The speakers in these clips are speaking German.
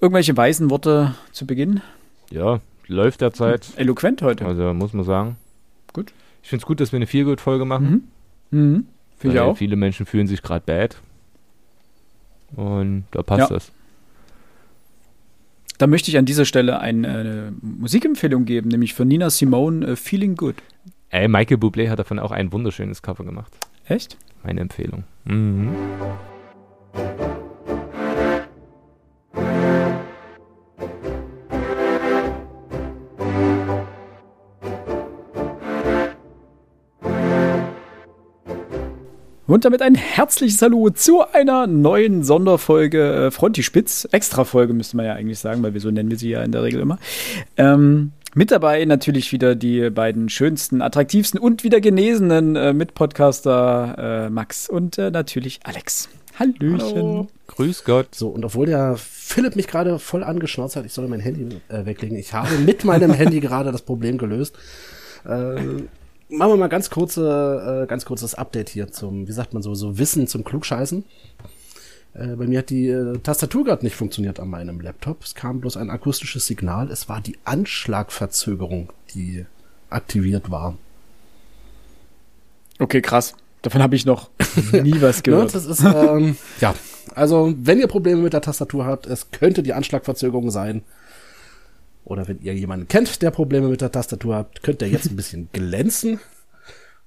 Irgendwelche weisen Worte zu Beginn? Ja, läuft derzeit. Eloquent heute. Also muss man sagen. Gut. Ich finde es gut, dass wir eine Feelgood-Folge machen. Mhm. Mhm. Finde ich auch. Viele Menschen fühlen sich gerade bad. Und da passt Ja. das. Da möchte ich an dieser Stelle eine, eine Musikempfehlung geben, nämlich von Nina Simone, äh, Feeling Good. Ey, Michael Bublé hat davon auch ein wunderschönes Cover gemacht. Echt? Meine Empfehlung. Mhm. Und damit ein herzliches Hallo zu einer neuen Sonderfolge äh, Frontispitz. Extra-Folge müsste man ja eigentlich sagen, weil wir so nennen wir sie ja in der Regel immer. Ähm, mit dabei natürlich wieder die beiden schönsten, attraktivsten und wieder genesenen äh, Mitpodcaster äh, Max und äh, natürlich Alex. Hallöchen. Hallo. Grüß Gott. So, und obwohl der Philipp mich gerade voll angeschnauzt hat, ich soll mein Handy äh, weglegen. Ich habe mit meinem Handy gerade das Problem gelöst. Äh, machen wir mal ganz kurze, äh, ganz kurzes Update hier zum, wie sagt man so, so Wissen zum Klugscheißen. Äh, bei mir hat die äh, Tastatur gerade nicht funktioniert an meinem Laptop. Es kam bloß ein akustisches Signal. Es war die Anschlagverzögerung, die aktiviert war. Okay, krass. Davon habe ich noch nie was Ne, gehört. das ist, ähm, ja. Also, wenn ihr Probleme mit der Tastatur habt, es könnte die Anschlagverzögerung sein. Oder wenn ihr jemanden kennt, der Probleme mit der Tastatur habt, könnt ihr jetzt ein bisschen glänzen.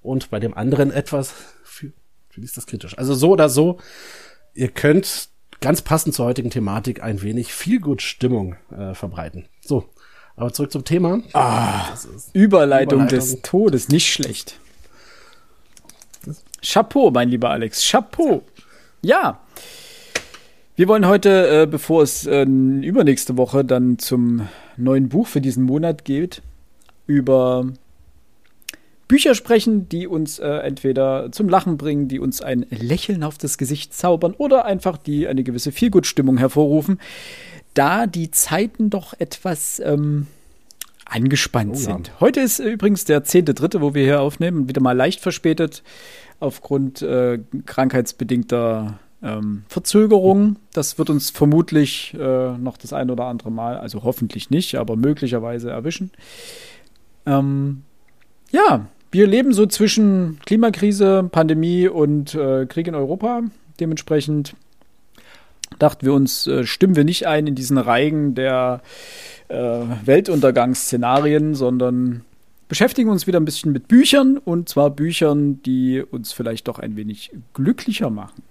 Und bei dem anderen etwas, für, für ist das kritisch. Also so oder so, ihr könnt ganz passend zur heutigen Thematik ein wenig viel gut Stimmung äh, verbreiten. So, aber zurück zum Thema. Ah, Überleitung, Überleitung. des Todes, nicht schlecht. Chapeau, mein lieber Alex, Chapeau. Ja. Wir wollen heute, äh, bevor es äh, übernächste Woche dann zum neuen Buch für diesen Monat geht, über Bücher sprechen, die uns äh, entweder zum Lachen bringen, die uns ein Lächeln auf das Gesicht zaubern oder einfach die eine gewisse Feelgood-Stimmung hervorrufen, da die Zeiten doch etwas ähm, angespannt Oh ja. sind. Heute ist äh, übrigens der 10.3., wo wir hier aufnehmen, wieder mal leicht verspätet aufgrund äh, krankheitsbedingter ähm, Verzögerung. Das wird uns vermutlich äh, noch das ein oder andere Mal, also hoffentlich nicht, aber möglicherweise erwischen. Ähm, ja, wir leben so zwischen Klimakrise, Pandemie und äh, Krieg in Europa. Dementsprechend dachten wir uns, äh, stimmen wir nicht ein in diesen Reigen der äh, Weltuntergangsszenarien, sondern beschäftigen uns wieder ein bisschen mit Büchern und zwar Büchern, die uns vielleicht doch ein wenig glücklicher machen.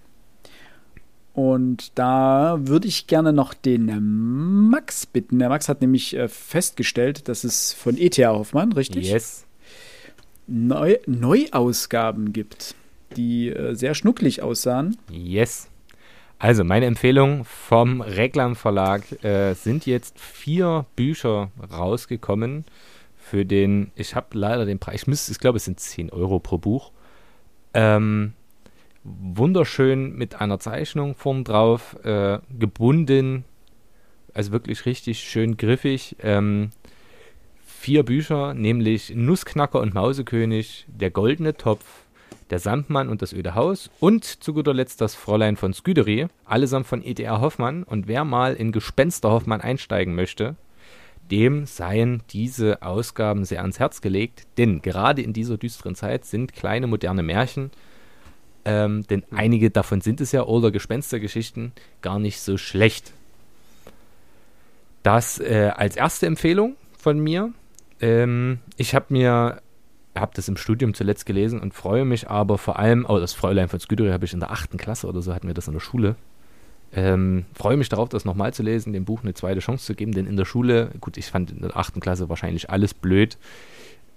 Und da würde ich gerne noch den Max bitten. Der Max hat nämlich äh, festgestellt, dass es von E.T.A. Hoffmann, richtig? Yes. Neu Neuausgaben gibt, die äh, sehr schnucklig aussahen. Yes. Also, meine Empfehlung vom Reklam Verlag äh, sind jetzt vier Bücher rausgekommen. Für den, ich habe leider den Preis, ich, müsste- ich glaube, es sind 10 Euro pro Buch. Ähm, wunderschön mit einer Zeichnung vorn drauf, äh, gebunden, also wirklich richtig schön griffig. Ähm, vier Bücher, nämlich Nussknacker und Mausekönig, Der goldene Topf, Der Sandmann und das öde Haus und zu guter Letzt das Fräulein von Sküdery, allesamt von E.T.R. Hoffmann. Und wer mal in Gespenster Hoffmann einsteigen möchte, dem seien diese Ausgaben sehr ans Herz gelegt, denn gerade in dieser düsteren Zeit sind kleine moderne Märchen, ähm, denn einige davon sind es ja, oder Gespenstergeschichten, gar nicht so schlecht. Das äh, als erste Empfehlung von mir. Ähm, ich habe mir, habe das im Studium zuletzt gelesen und freue mich aber vor allem, oh, das Fräulein von Sküdery habe ich in der achten Klasse oder so, hatten wir das in der Schule. Ähm, freue mich darauf, das nochmal zu lesen, dem Buch eine zweite Chance zu geben, denn in der Schule, gut, ich fand in der achten Klasse wahrscheinlich alles blöd,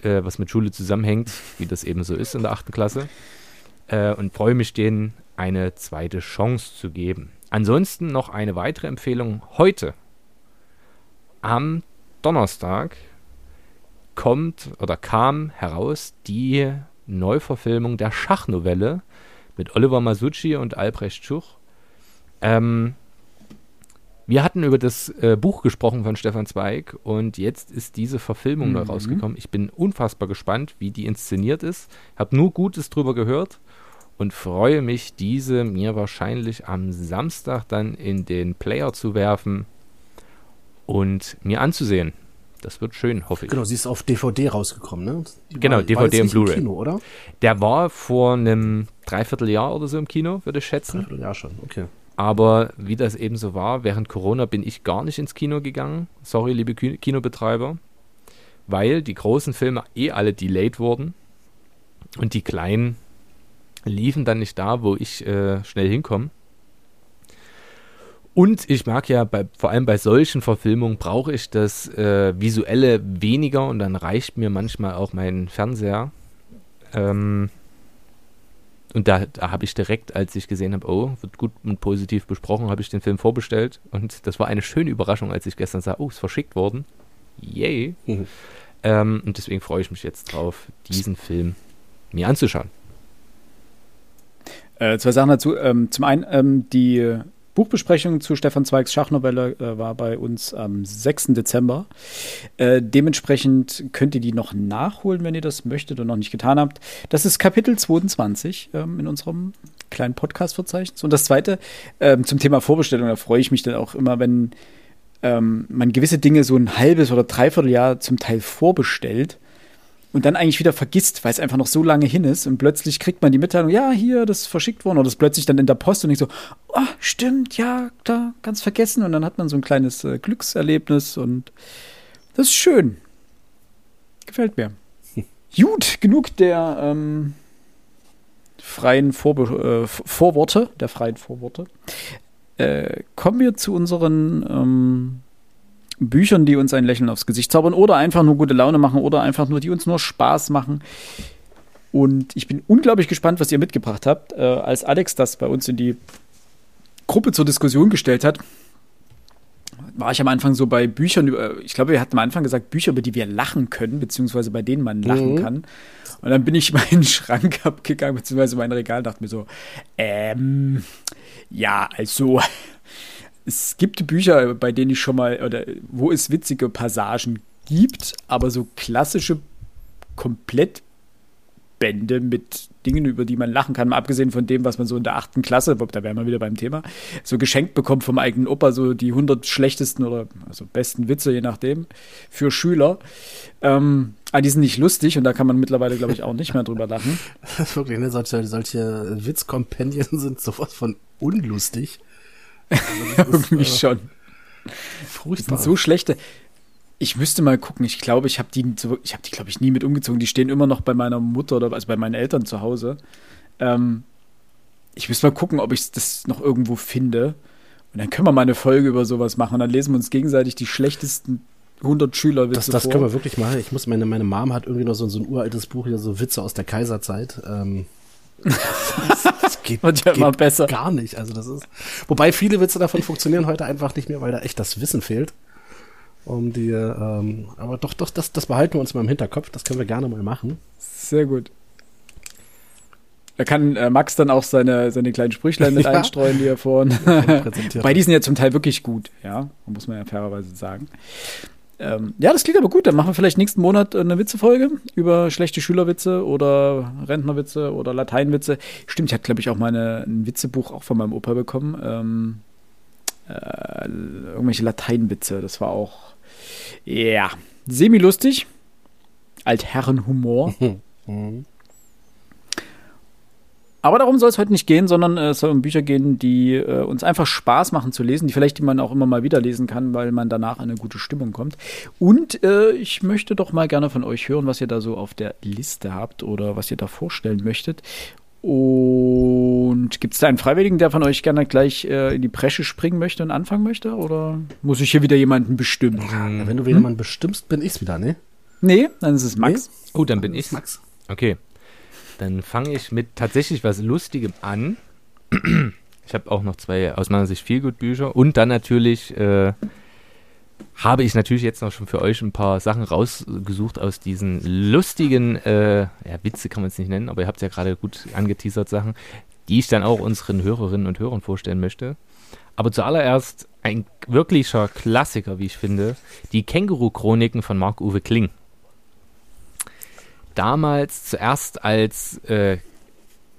äh, was mit Schule zusammenhängt, wie das eben so ist in der achten Klasse. Äh, und freue mich, denen eine zweite Chance zu geben. Ansonsten noch eine weitere Empfehlung heute. Am Donnerstag kommt oder kam heraus die Neuverfilmung der Schachnovelle mit Oliver Masucci und Albrecht Schuch. Ähm, wir hatten über das äh, Buch gesprochen von Stefan Zweig und jetzt ist diese Verfilmung neu Mhm. rausgekommen. Ich bin unfassbar gespannt, wie die inszeniert ist. Habe nur Gutes drüber gehört und freue mich, diese mir wahrscheinlich am Samstag dann in den Player zu werfen und mir anzusehen. Das wird schön, hoffe ich. Genau, sie ist auf DVD rausgekommen, ne? Die Genau, war- war DVD jetzt und Blu-ray. Kino, oder? Der war vor einem Dreivierteljahr oder so im Kino, würde ich schätzen. Ja, schon, okay. Aber wie das eben so war, während Corona bin ich gar nicht ins Kino gegangen. Sorry, liebe Ki- Kinobetreiber. Weil die großen Filme eh alle delayed wurden. Und die kleinen liefen dann nicht da, wo ich äh, schnell hinkomme. Und ich mag ja, bei, vor allem bei solchen Verfilmungen brauche ich das äh, Visuelle weniger und dann reicht mir manchmal auch mein Fernseher. Ähm, und da, da habe ich direkt, als ich gesehen habe, oh, wird gut und positiv besprochen, habe ich den Film vorbestellt. Und das war eine schöne Überraschung, als ich gestern sah, oh, ist verschickt worden. Yay. Mhm. Ähm, und deswegen freue ich mich jetzt drauf, diesen Film mir anzuschauen. Äh, zwei Sachen dazu. Ähm, zum einen, ähm, die Buchbesprechung zu Stefan Zweigs Schachnovelle äh, war bei uns am 6. Dezember. Äh, dementsprechend könnt ihr die noch nachholen, wenn ihr das möchtet und noch nicht getan habt. Das ist Kapitel 22 ähm, in unserem kleinen Podcast-Verzeichnis. Und das zweite, ähm, zum Thema Vorbestellung, da freue ich mich dann auch immer, wenn ähm, man gewisse Dinge so ein halbes oder dreiviertel Jahr zum Teil vorbestellt und dann eigentlich wieder vergisst, weil es einfach noch so lange hin ist und plötzlich kriegt man die Mitteilung, ja, hier, das ist verschickt worden oder das ist plötzlich dann in der Post und ich so, oh, stimmt, ja, da, ganz vergessen und dann hat man so ein kleines äh, Glückserlebnis und das ist schön. Gefällt mir. Gut, genug der ähm, freien Vorbe äh, Vorworte, der freien Vorworte. Äh, kommen wir zu unseren ähm, Büchern, die uns ein Lächeln aufs Gesicht zaubern oder einfach nur gute Laune machen oder einfach nur, die uns nur Spaß machen. Und ich bin unglaublich gespannt, was ihr mitgebracht habt. Äh, als Alex das bei uns in die Gruppe zur Diskussion gestellt hat, war ich am Anfang so bei Büchern, über, ich glaube, wir hatten am Anfang gesagt, Bücher, über die wir lachen können, beziehungsweise bei denen man lachen Mhm. kann. Und dann bin ich meinen Schrank abgegangen, beziehungsweise mein Regal, dachte mir so, ähm, ja, also, es gibt Bücher, bei denen ich schon mal, oder wo es witzige Passagen gibt, aber so klassische Komplettbände mit Dingen, über die man lachen kann, mal abgesehen von dem, was man so in der achten Klasse, da wären wir wieder beim Thema, so geschenkt bekommt vom eigenen Opa, so die 100 schlechtesten oder also besten Witze, je nachdem, für Schüler. Ähm, ah, die sind nicht lustig und da kann man mittlerweile, glaube ich, auch nicht mehr drüber lachen. Wirklich, ne? Solche, solche Witzkompendien sind sowas von unlustig. Also das ist, Irgendwie äh, schon. Furchtbar. sind so schlechte. Ich müsste mal gucken. Ich glaube, ich habe die, ich habe die, glaube ich, nie mit umgezogen. Die stehen immer noch bei meiner Mutter oder also bei meinen Eltern zu Hause. Ähm, ich müsste mal gucken, ob ich das noch irgendwo finde. Und dann können wir mal eine Folge über sowas machen. Und dann lesen wir uns gegenseitig die schlechtesten 100 Schülerwitze das, das vor. können wir wirklich machen. Ich muss meine, meine Mom hat irgendwie noch so, so ein uraltes Buch hier, so Witze aus der Kaiserzeit. Ähm, das, das geht, Wird ja immer besser. gar nicht. Also das ist. Wobei viele Witze davon funktionieren heute einfach nicht mehr, weil da echt das Wissen fehlt. Um die, ähm, aber doch, doch, das, das behalten wir uns mal im Hinterkopf. Das können wir gerne mal machen. Sehr gut. Da kann äh, Max dann auch seine, seine kleinen Sprüchlein mit Ja. einstreuen, die er vorhin. Präsentiert. Bei die sind ja zum Teil wirklich gut, ja, muss man ja fairerweise sagen. Ähm, ja, das klingt aber gut. Dann machen wir vielleicht nächsten Monat eine Witzefolge über schlechte Schülerwitze oder Rentnerwitze oder Lateinwitze. Stimmt, ich hatte, glaube ich, auch mal eine, ein Witzebuch auch von meinem Opa bekommen. Ähm, äh, irgendwelche Lateinwitze. Das war auch, ja, semi-lustig. Altherrenhumor. Aber darum soll es heute nicht gehen, sondern äh, es soll um Bücher gehen, die äh, uns einfach Spaß machen zu lesen, die vielleicht die man auch immer mal wieder lesen kann, weil man danach in eine gute Stimmung kommt. Und äh, ich möchte doch mal gerne von euch hören, was ihr da so auf der Liste habt oder was ihr da vorstellen möchtet. Und gibt es da einen Freiwilligen, der von euch gerne gleich äh, in die Bresche springen möchte und anfangen möchte? Oder muss ich hier wieder jemanden bestimmen? Ja, wenn du wieder jemanden bestimmst, bin ich's wieder, ne? Nee, dann ist es Max. Oh, dann bin ich. Max. Okay. Dann fange ich mit tatsächlich was Lustigem an. Ich habe auch noch zwei aus meiner Sicht viel gut Bücher und dann natürlich äh, habe ich natürlich jetzt noch schon für euch ein paar Sachen rausgesucht aus diesen lustigen, äh, ja, Witze kann man es nicht nennen, aber ihr habt ja gerade gut angeteasert Sachen, die ich dann auch unseren Hörerinnen und Hörern vorstellen möchte. Aber zuallererst ein wirklicher Klassiker, wie ich finde, die Känguru-Chroniken von Marc-Uwe Kling damals zuerst als äh,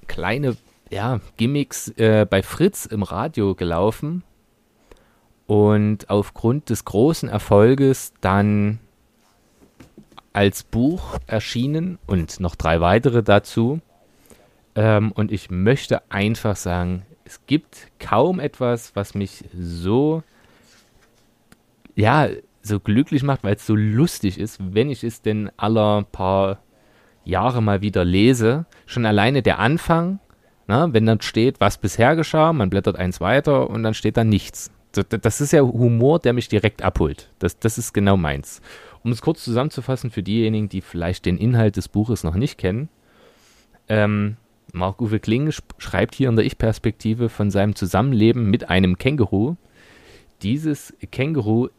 kleine ja, Gimmicks äh, bei Fritz im Radio gelaufen und aufgrund des großen Erfolges dann als Buch erschienen und noch drei weitere dazu. Ähm, und ich möchte einfach sagen, es gibt kaum etwas, was mich so, ja, so glücklich macht, weil es so lustig ist, wenn ich es denn aller paar Jahre mal wieder lese. Schon alleine der Anfang, na, wenn dann steht, was bisher geschah, man blättert eins weiter und dann steht da nichts. Das ist ja Humor, der mich direkt abholt. Das, das ist genau meins. Um es kurz zusammenzufassen für diejenigen, die vielleicht den Inhalt des Buches noch nicht kennen. Ähm, Marc-Uwe Kling schreibt hier in der Ich-Perspektive von seinem Zusammenleben mit einem Känguru. Dieses Känguru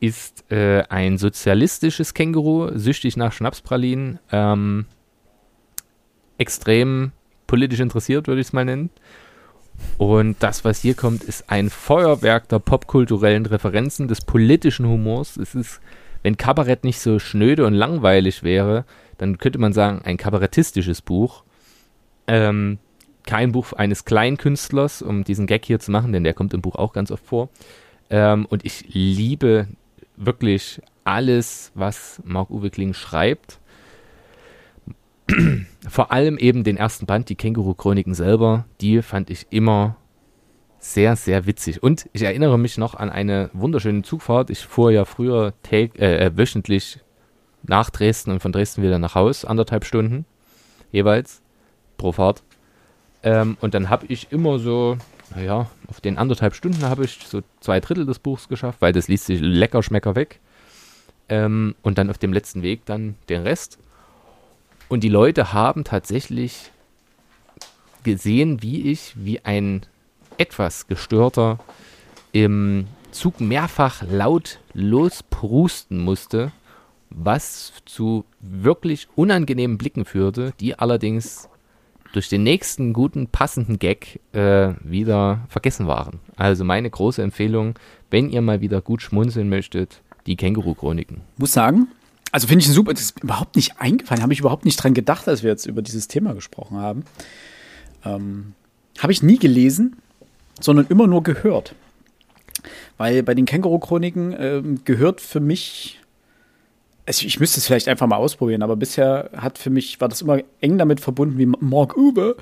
ist äh, ein sozialistisches Känguru, süchtig nach Schnapspralinen, ähm, extrem politisch interessiert, würde ich es mal nennen. Und das, was hier kommt, ist ein Feuerwerk der popkulturellen Referenzen, des politischen Humors. Es ist, wenn Kabarett nicht so schnöde und langweilig wäre, dann könnte man sagen, ein kabarettistisches Buch. Ähm, kein Buch eines Kleinkünstlers, um diesen Gag hier zu machen, denn der kommt im Buch auch ganz oft vor. Ähm, und ich liebe wirklich alles, was Marc-Uwe Kling schreibt. Vor allem eben den ersten Band, die Känguru-Chroniken selber, die fand ich immer sehr, sehr witzig. Und ich erinnere mich noch an eine wunderschöne Zugfahrt. Ich fuhr ja früher äh, äh, wöchentlich nach Dresden und von Dresden wieder nach Haus, anderthalb Stunden jeweils pro Fahrt. Ähm, und dann habe ich immer so, naja, auf den anderthalb Stunden habe ich so zwei Drittel des Buchs geschafft, weil das liest sich lecker schmecker weg. Ähm, und dann auf dem letzten Weg dann den Rest. Und die Leute haben tatsächlich gesehen, wie ich, wie ein etwas gestörter im Zug mehrfach laut losprusten musste, was zu wirklich unangenehmen Blicken führte, die allerdings durch den nächsten guten, passenden Gag äh, wieder vergessen waren. Also meine große Empfehlung, wenn ihr mal wieder gut schmunzeln möchtet, die Känguru-Chroniken. Muss sagen, also finde ich super, das ist überhaupt nicht eingefallen, habe ich überhaupt nicht dran gedacht, als wir jetzt über dieses Thema gesprochen haben. Ähm, habe ich nie gelesen, sondern immer nur gehört. Weil bei den Känguru-Chroniken ähm, gehört für mich also ich müsste es vielleicht einfach mal ausprobieren, aber bisher hat für mich, war das immer eng damit verbunden, wie Mark Uwe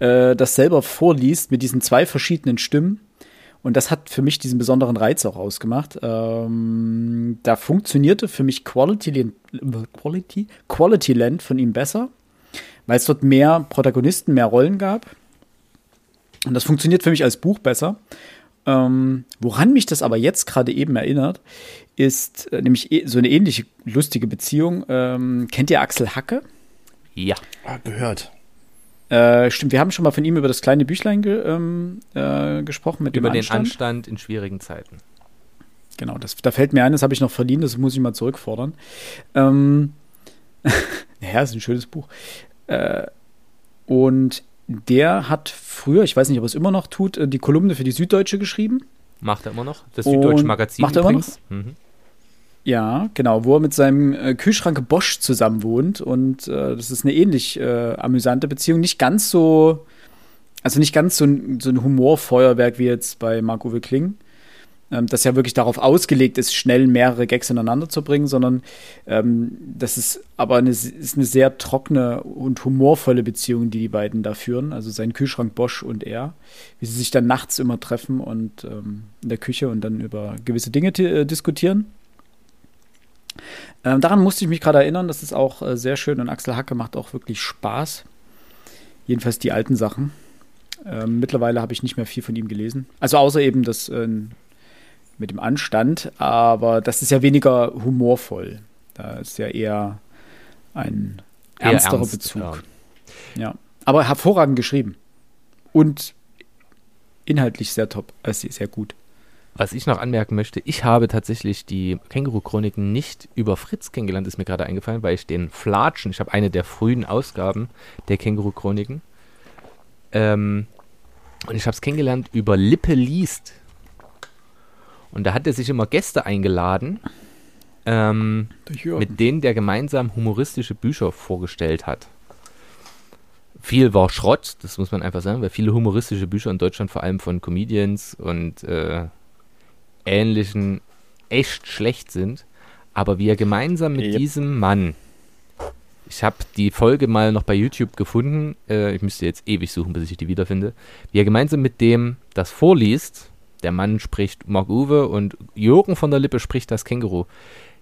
äh, das selber vorliest mit diesen zwei verschiedenen Stimmen. Und das hat für mich diesen besonderen Reiz auch ausgemacht. Ähm, da funktionierte für mich Quality, Quality, Quality Land von ihm besser, weil es dort mehr Protagonisten, mehr Rollen gab. Und das funktioniert für mich als Buch besser. Ähm, woran mich das aber jetzt gerade eben erinnert, ist äh, nämlich e so eine ähnliche lustige Beziehung. Ähm, kennt ihr Axel Hacke? Ja. Ah, gehört. Äh, stimmt, wir haben schon mal von ihm über das kleine Büchlein ge ähm, äh, gesprochen mit über dem Anstand. den Anstand in schwierigen Zeiten. Genau, das, da fällt mir ein, das habe ich noch verliehen, das muss ich mal zurückfordern. Ähm, ja, ist ein schönes Buch. Äh, und der hat früher, ich weiß nicht, ob er es immer noch tut, äh, die Kolumne für die Süddeutsche geschrieben. Macht er immer noch? Das Süddeutsche Magazin. Macht er übrigens. immer noch? Mhm. Ja, genau, wo er mit seinem äh, Kühlschrank Bosch zusammen wohnt. Und äh, das ist eine ähnlich äh, amüsante Beziehung. Nicht ganz so, also nicht ganz so ein, so ein Humorfeuerwerk wie jetzt bei Marco Kling ähm, das ja wirklich darauf ausgelegt ist, schnell mehrere Gags ineinander zu bringen, sondern ähm, das ist aber eine, ist eine sehr trockene und humorvolle Beziehung, die die beiden da führen. Also sein Kühlschrank Bosch und er, wie sie sich dann nachts immer treffen und ähm, in der Küche und dann über gewisse Dinge äh, diskutieren. Ähm, daran musste ich mich gerade erinnern, das ist auch äh, sehr schön und Axel Hacke macht auch wirklich Spaß. Jedenfalls die alten Sachen. Ähm, mittlerweile habe ich nicht mehr viel von ihm gelesen. Also außer eben das äh, mit dem Anstand, aber das ist ja weniger humorvoll. Da ist ja eher ein ernsterer ernst, Bezug. Ja. ja. Aber hervorragend geschrieben. Und inhaltlich sehr top, äh, sehr gut. Was ich noch anmerken möchte, ich habe tatsächlich die Känguru-Chroniken nicht über Fritz kennengelernt, ist mir gerade eingefallen, weil ich den Flatschen, ich habe eine der frühen Ausgaben der Känguru-Chroniken, ähm, und ich habe es kennengelernt über Lippe liest. Und da hat er sich immer Gäste eingeladen, ähm, mit denen der gemeinsam humoristische Bücher vorgestellt hat. Viel war Schrott, das muss man einfach sagen, weil viele humoristische Bücher in Deutschland vor allem von Comedians und äh, ähnlichen echt schlecht sind. Aber wie er gemeinsam mit Yep. diesem Mann, ich habe die Folge mal noch bei YouTube gefunden, äh, ich müsste jetzt ewig suchen, bis ich die wiederfinde, wie er gemeinsam mit dem das vorliest, der Mann spricht Mark Uwe und Jürgen von der Lippe spricht das Känguru.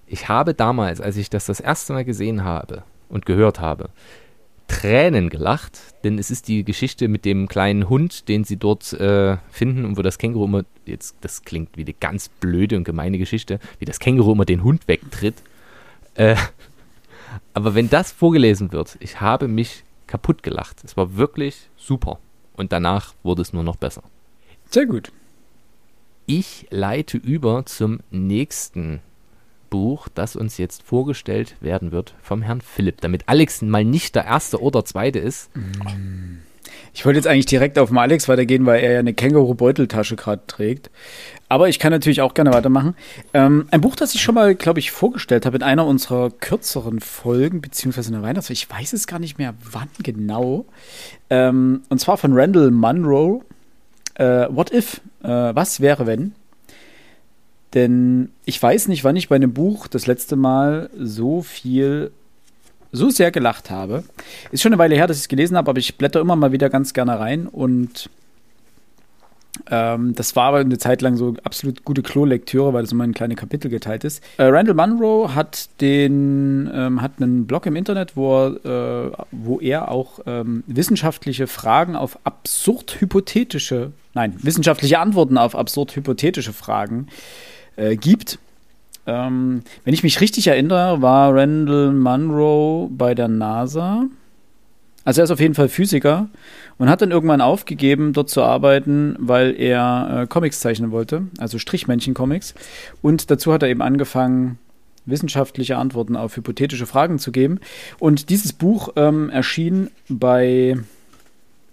Ich habe damals, als ich das das erste Mal gesehen habe und gehört habe, Tränen gelacht, denn es ist die Geschichte mit dem kleinen Hund, den sie dort äh, finden und wo das Känguru immer, jetzt, das klingt wie eine ganz blöde und gemeine Geschichte, wie das Känguru immer den Hund wegtritt. Äh, aber wenn das vorgelesen wird, ich habe mich kaputt gelacht. Es war wirklich super. Und danach wurde es nur noch besser. Sehr gut. Ich leite über zum nächsten Buch, das uns jetzt vorgestellt werden wird vom Herrn Philipp, damit Alex mal nicht der erste oder zweite ist. Ich wollte jetzt eigentlich direkt auf den Alex weitergehen, weil er ja eine Känguru-Beuteltasche gerade trägt. Aber ich kann natürlich auch gerne weitermachen. Ähm, ein Buch, das ich schon mal, glaube ich, vorgestellt habe in einer unserer kürzeren Folgen, beziehungsweise in der Weihnachtsfolge. Ich weiß es gar nicht mehr, wann genau. Ähm, und zwar von Randall Munro. Äh, What if? Äh, was wäre, wenn? Denn ich weiß nicht, wann ich bei einem Buch das letzte Mal so viel, so sehr gelacht habe. Ist schon eine Weile her, dass ich es gelesen habe, aber ich blätter immer mal wieder ganz gerne rein und ähm, das war aber eine Zeit lang so absolut gute Klolektüre, weil das immer in kleine Kapitel geteilt ist. Äh, Randall Munro hat den ähm, hat einen Blog im Internet, wo er, äh, wo er auch ähm, wissenschaftliche Fragen auf absurd hypothetische, nein, wissenschaftliche Antworten auf absurd hypothetische Fragen äh, gibt. Ähm, wenn ich mich richtig erinnere, war Randall Munro bei der NASA. Also er ist auf jeden Fall Physiker und hat dann irgendwann aufgegeben, dort zu arbeiten, weil er äh, Comics zeichnen wollte, also Strichmännchen-Comics. Und dazu hat er eben angefangen, wissenschaftliche Antworten auf hypothetische Fragen zu geben. Und dieses Buch ähm, erschien bei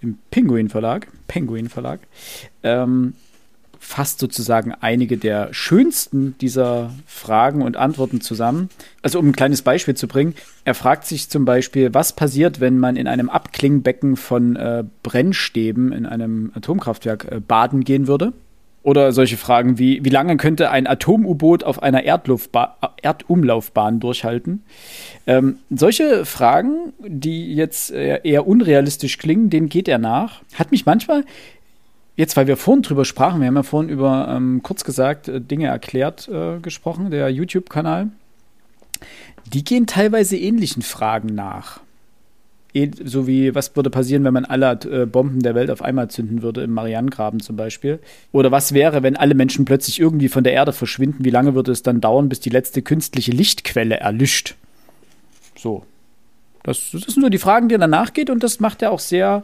im Penguin Verlag, Penguin Verlag, ähm, fasst sozusagen einige der schönsten dieser Fragen und Antworten zusammen. Also um ein kleines Beispiel zu bringen, er fragt sich zum Beispiel, was passiert, wenn man in einem Abklingbecken von äh, Brennstäben in einem Atomkraftwerk äh, baden gehen würde? Oder solche Fragen wie, wie lange könnte ein Atom-U-Boot auf einer Erdluftba Erdumlaufbahn durchhalten? Ähm, solche Fragen, die jetzt äh, eher unrealistisch klingen, denen geht er nach. Hat mich manchmal Jetzt, weil wir vorhin drüber sprachen, wir haben ja vorhin über, ähm, kurz gesagt, äh, Dinge erklärt äh, gesprochen, der YouTube-Kanal. Die gehen teilweise ähnlichen Fragen nach. Eh, so wie, was würde passieren, wenn man alle äh, Bomben der Welt auf einmal zünden würde, im Marianengraben zum Beispiel? Oder was wäre, wenn alle Menschen plötzlich irgendwie von der Erde verschwinden? Wie lange würde es dann dauern, bis die letzte künstliche Lichtquelle erlischt? So. Das, das sind so die Fragen, die danach geht und das macht er auch sehr,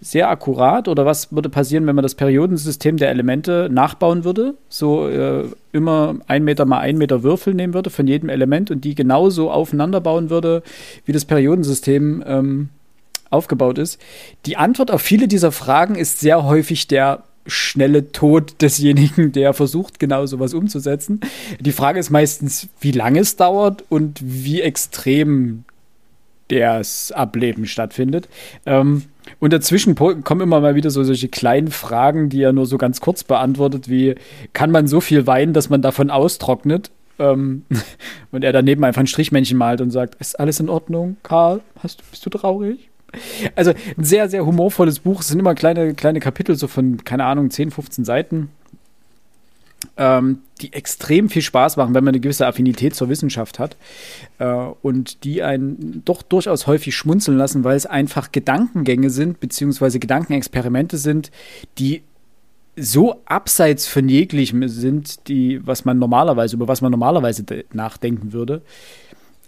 sehr akkurat. Oder was würde passieren, wenn man das Periodensystem der Elemente nachbauen würde? So äh, immer ein Meter mal ein Meter Würfel nehmen würde von jedem Element und die genauso aufeinander bauen würde, wie das Periodensystem ähm, aufgebaut ist. Die Antwort auf viele dieser Fragen ist sehr häufig der schnelle Tod desjenigen, der versucht, genau sowas umzusetzen. Die Frage ist meistens, wie lange es dauert und wie extrem das Ableben stattfindet. Ähm, und dazwischen kommen immer mal wieder so solche kleinen Fragen, die er nur so ganz kurz beantwortet, wie kann man so viel weinen, dass man davon austrocknet? Ähm, und er daneben einfach ein Strichmännchen malt und sagt, ist alles in Ordnung, Karl? Hast, bist du traurig? Also ein sehr, sehr humorvolles Buch. Es sind immer kleine, kleine Kapitel, so von, keine Ahnung, 10, 15 Seiten ähm, die extrem viel Spaß machen, wenn man eine gewisse Affinität zur Wissenschaft hat äh, und die einen doch durchaus häufig schmunzeln lassen, weil es einfach Gedankengänge sind, beziehungsweise Gedankenexperimente sind, die so abseits von jeglichem sind, die, was man normalerweise, über was man normalerweise nachdenken würde.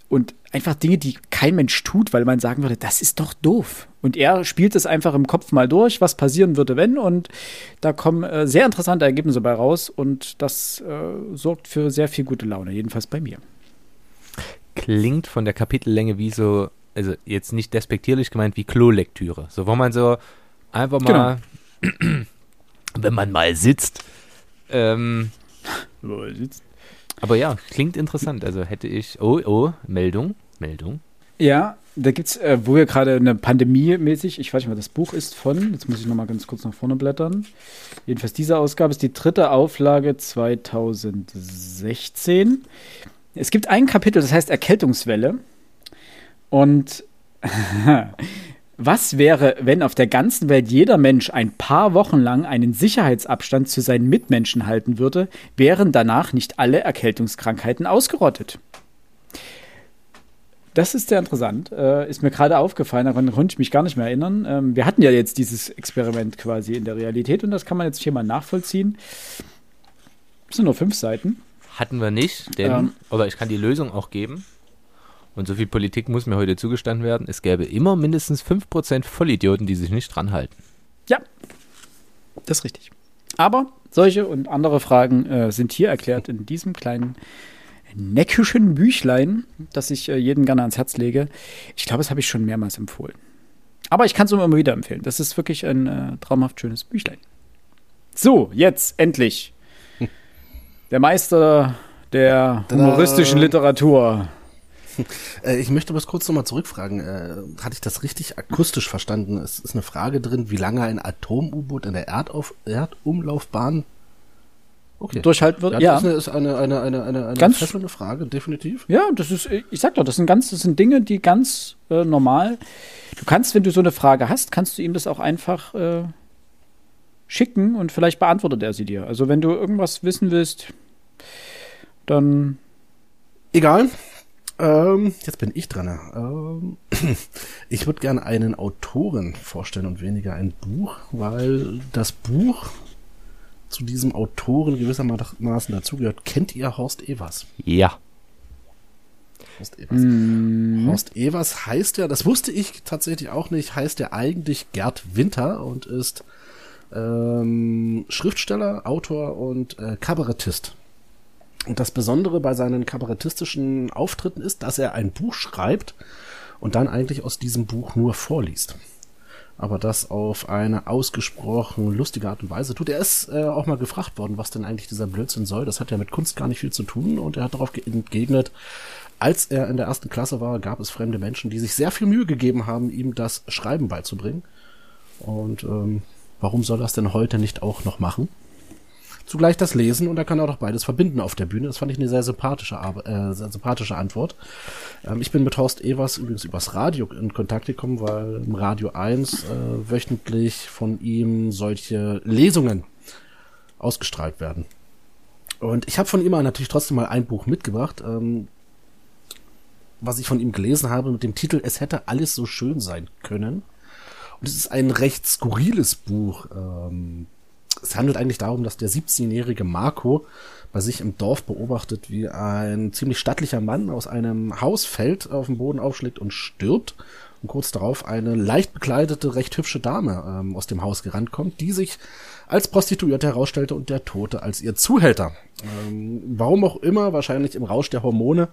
Und einfach Dinge, die kein Mensch tut, weil man sagen würde, das ist doch doof. Und er spielt es einfach im Kopf mal durch, was passieren würde, wenn. Und da kommen äh, sehr interessante Ergebnisse bei raus. Und das äh, sorgt für sehr viel gute Laune, jedenfalls bei mir. Klingt von der Kapitellänge wie so, also jetzt nicht despektierlich gemeint, wie Klolektüre. So, wo man so einfach mal, genau. wenn man mal sitzt, ähm, sitzt. Aber ja, klingt interessant. Also hätte ich. Oh, oh, Meldung, Meldung. Ja, da gibt's, äh, wo wir gerade eine Pandemie mäßig, ich weiß nicht, was das Buch ist von, jetzt muss ich nochmal ganz kurz nach vorne blättern. Jedenfalls diese Ausgabe ist die dritte Auflage 2016. Es gibt ein Kapitel, das heißt Erkältungswelle. Und was wäre, wenn auf der ganzen Welt jeder Mensch ein paar Wochen lang einen Sicherheitsabstand zu seinen Mitmenschen halten würde, wären danach nicht alle Erkältungskrankheiten ausgerottet? Das ist sehr interessant. Äh, ist mir gerade aufgefallen, daran konnte ich mich gar nicht mehr erinnern. Ähm, wir hatten ja jetzt dieses Experiment quasi in der Realität und das kann man jetzt hier mal nachvollziehen. Das sind nur fünf Seiten. Hatten wir nicht, denn, ähm, oder ich kann die Lösung auch geben. Und so viel Politik muss mir heute zugestanden werden. Es gäbe immer mindestens 5% Vollidioten, die sich nicht dran halten. Ja, das ist richtig. Aber solche und andere Fragen äh, sind hier erklärt in diesem kleinen neckischen Büchlein, das ich äh, jedem gerne ans Herz lege. Ich glaube, das habe ich schon mehrmals empfohlen. Aber ich kann es immer wieder empfehlen. Das ist wirklich ein äh, traumhaft schönes Büchlein. So, jetzt endlich. Der Meister der humoristischen Literatur. Äh, ich möchte was kurz nochmal zurückfragen. Äh, hatte ich das richtig akustisch verstanden? Es ist eine Frage drin, wie lange ein Atom-U-Boot in der Erdauf Erdumlaufbahn okay. durchhalten wird. Ja, das ist eine, eine, eine, eine, eine ganz, fesselnde Frage, definitiv. Ja, das ist, ich sag doch, das sind ganz, das sind Dinge, die ganz äh, normal. Du kannst, wenn du so eine Frage hast, kannst du ihm das auch einfach äh, schicken und vielleicht beantwortet er sie dir. Also wenn du irgendwas wissen willst, dann. Egal. Ähm, jetzt bin ich dran. Ähm, ich würde gerne einen Autoren vorstellen und weniger ein Buch, weil das Buch zu diesem Autoren gewissermaßen dazugehört. Kennt ihr Horst Evers? Ja. Horst Evers. Mm. Horst Evers heißt ja, das wusste ich tatsächlich auch nicht, heißt ja eigentlich Gerd Winter und ist ähm, Schriftsteller, Autor und äh, Kabarettist. Und das Besondere bei seinen kabarettistischen Auftritten ist, dass er ein Buch schreibt und dann eigentlich aus diesem Buch nur vorliest. Aber das auf eine ausgesprochen lustige Art und Weise tut. Er ist äh, auch mal gefragt worden, was denn eigentlich dieser Blödsinn soll. Das hat ja mit Kunst gar nicht viel zu tun und er hat darauf entgegnet, als er in der ersten Klasse war, gab es fremde Menschen, die sich sehr viel Mühe gegeben haben, ihm das Schreiben beizubringen. Und ähm, warum soll er es denn heute nicht auch noch machen? Zugleich das Lesen und er kann auch noch beides verbinden auf der Bühne. Das fand ich eine sehr sympathische, äh, sehr sympathische Antwort. Ähm, ich bin mit Horst Evers übrigens übers Radio in Kontakt gekommen, weil im Radio 1 äh, wöchentlich von ihm solche Lesungen ausgestrahlt werden. Und ich habe von ihm natürlich trotzdem mal ein Buch mitgebracht, ähm, was ich von ihm gelesen habe mit dem Titel Es hätte alles so schön sein können. Und es ist ein recht skurriles Buch. Ähm, es handelt eigentlich darum, dass der 17-jährige Marco bei sich im Dorf beobachtet, wie ein ziemlich stattlicher Mann aus einem Haus fällt, auf den Boden aufschlägt und stirbt. Und kurz darauf eine leicht bekleidete, recht hübsche Dame ähm, aus dem Haus gerannt kommt, die sich als Prostituierte herausstellte und der Tote als ihr Zuhälter. Ähm, warum auch immer, wahrscheinlich im Rausch der Hormone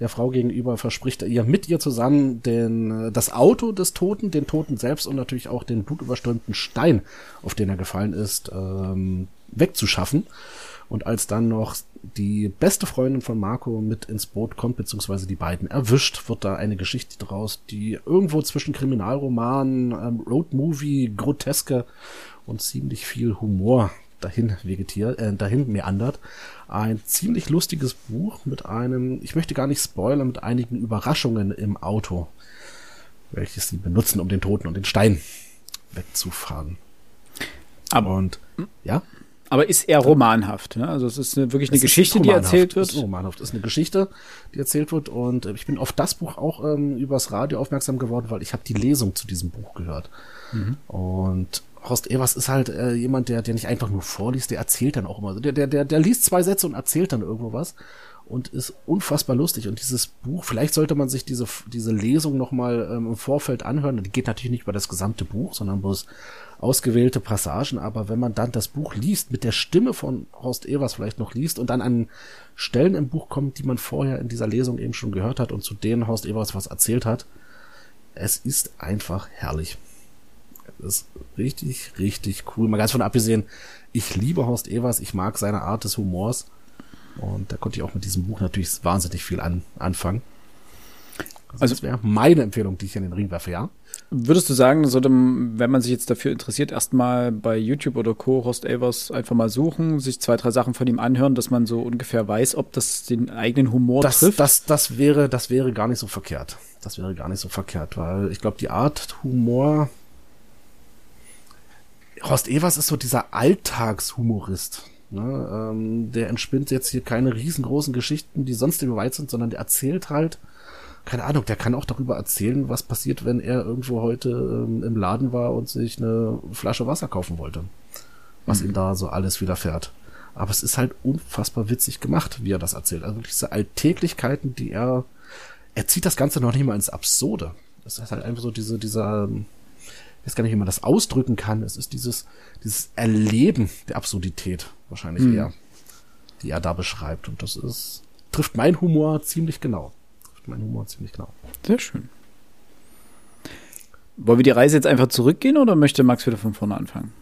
der Frau gegenüber verspricht er ihr mit ihr zusammen den, äh, das Auto des Toten, den Toten selbst und natürlich auch den blutüberströmten Stein, auf den er gefallen ist, ähm, wegzuschaffen. Und als dann noch die beste Freundin von Marco mit ins Boot kommt, beziehungsweise die beiden erwischt, wird da eine Geschichte draus, die irgendwo zwischen Kriminalroman, ähm, Roadmovie, Groteske und ziemlich viel Humor dahin vegetiert, äh, dahin meandert. Ein ziemlich lustiges Buch mit einem, ich möchte gar nicht spoilern, mit einigen Überraschungen im Auto, welches sie benutzen, um den Toten und den Stein wegzufahren. Aber und ja. Aber ist eher romanhaft, ne? Also es ist eine, wirklich eine es Geschichte, die erzählt wird. Es ist romanhaft. Es ist eine Geschichte, die erzählt wird. Und äh, ich bin auf das Buch auch ähm, übers Radio aufmerksam geworden, weil ich habe die Lesung zu diesem Buch gehört. Mhm. Und Horst Evers ist halt äh, jemand, der, der nicht einfach nur vorliest, der erzählt dann auch immer. Der, der, der, der liest zwei Sätze und erzählt dann irgendwo was und ist unfassbar lustig. Und dieses Buch, vielleicht sollte man sich diese, diese Lesung nochmal ähm, im Vorfeld anhören. Die geht natürlich nicht über das gesamte Buch, sondern bloß ausgewählte Passagen. Aber wenn man dann das Buch liest, mit der Stimme von Horst Evers vielleicht noch liest und dann an Stellen im Buch kommt, die man vorher in dieser Lesung eben schon gehört hat und zu denen Horst Evers was erzählt hat, es ist einfach herrlich. Das ist richtig, richtig cool. Mal ganz von abgesehen, ich liebe Horst Evers, ich mag seine Art des Humors. Und da konnte ich auch mit diesem Buch natürlich wahnsinnig viel an, anfangen. Also, also das wäre meine Empfehlung, die ich in den Ring werfe, ja. Würdest du sagen, sollte, wenn man sich jetzt dafür interessiert, erstmal bei YouTube oder Co. Horst Evers einfach mal suchen, sich zwei, drei Sachen von ihm anhören, dass man so ungefähr weiß, ob das den eigenen Humor das, trifft? Das, das, wäre, das wäre gar nicht so verkehrt. Das wäre gar nicht so verkehrt, weil ich glaube, die Art Humor. Horst Evers ist so dieser Alltagshumorist. Ne? Ähm, der entspinnt jetzt hier keine riesengroßen Geschichten, die sonst im weit sind, sondern der erzählt halt keine Ahnung, der kann auch darüber erzählen, was passiert, wenn er irgendwo heute ähm, im Laden war und sich eine Flasche Wasser kaufen wollte. Was mhm. ihm da so alles widerfährt. Aber es ist halt unfassbar witzig gemacht, wie er das erzählt. Also wirklich diese Alltäglichkeiten, die er, er zieht das Ganze noch nicht mal ins Absurde. Es ist halt einfach so diese, dieser, ähm, ich weiß gar nicht, wie man das ausdrücken kann. Es ist dieses, dieses Erleben der Absurdität wahrscheinlich mhm. eher, die er da beschreibt. Und das ist, trifft mein Humor ziemlich genau mein Humor ziemlich genau. Sehr schön. Wollen wir die Reise jetzt einfach zurückgehen oder möchte Max wieder von vorne anfangen?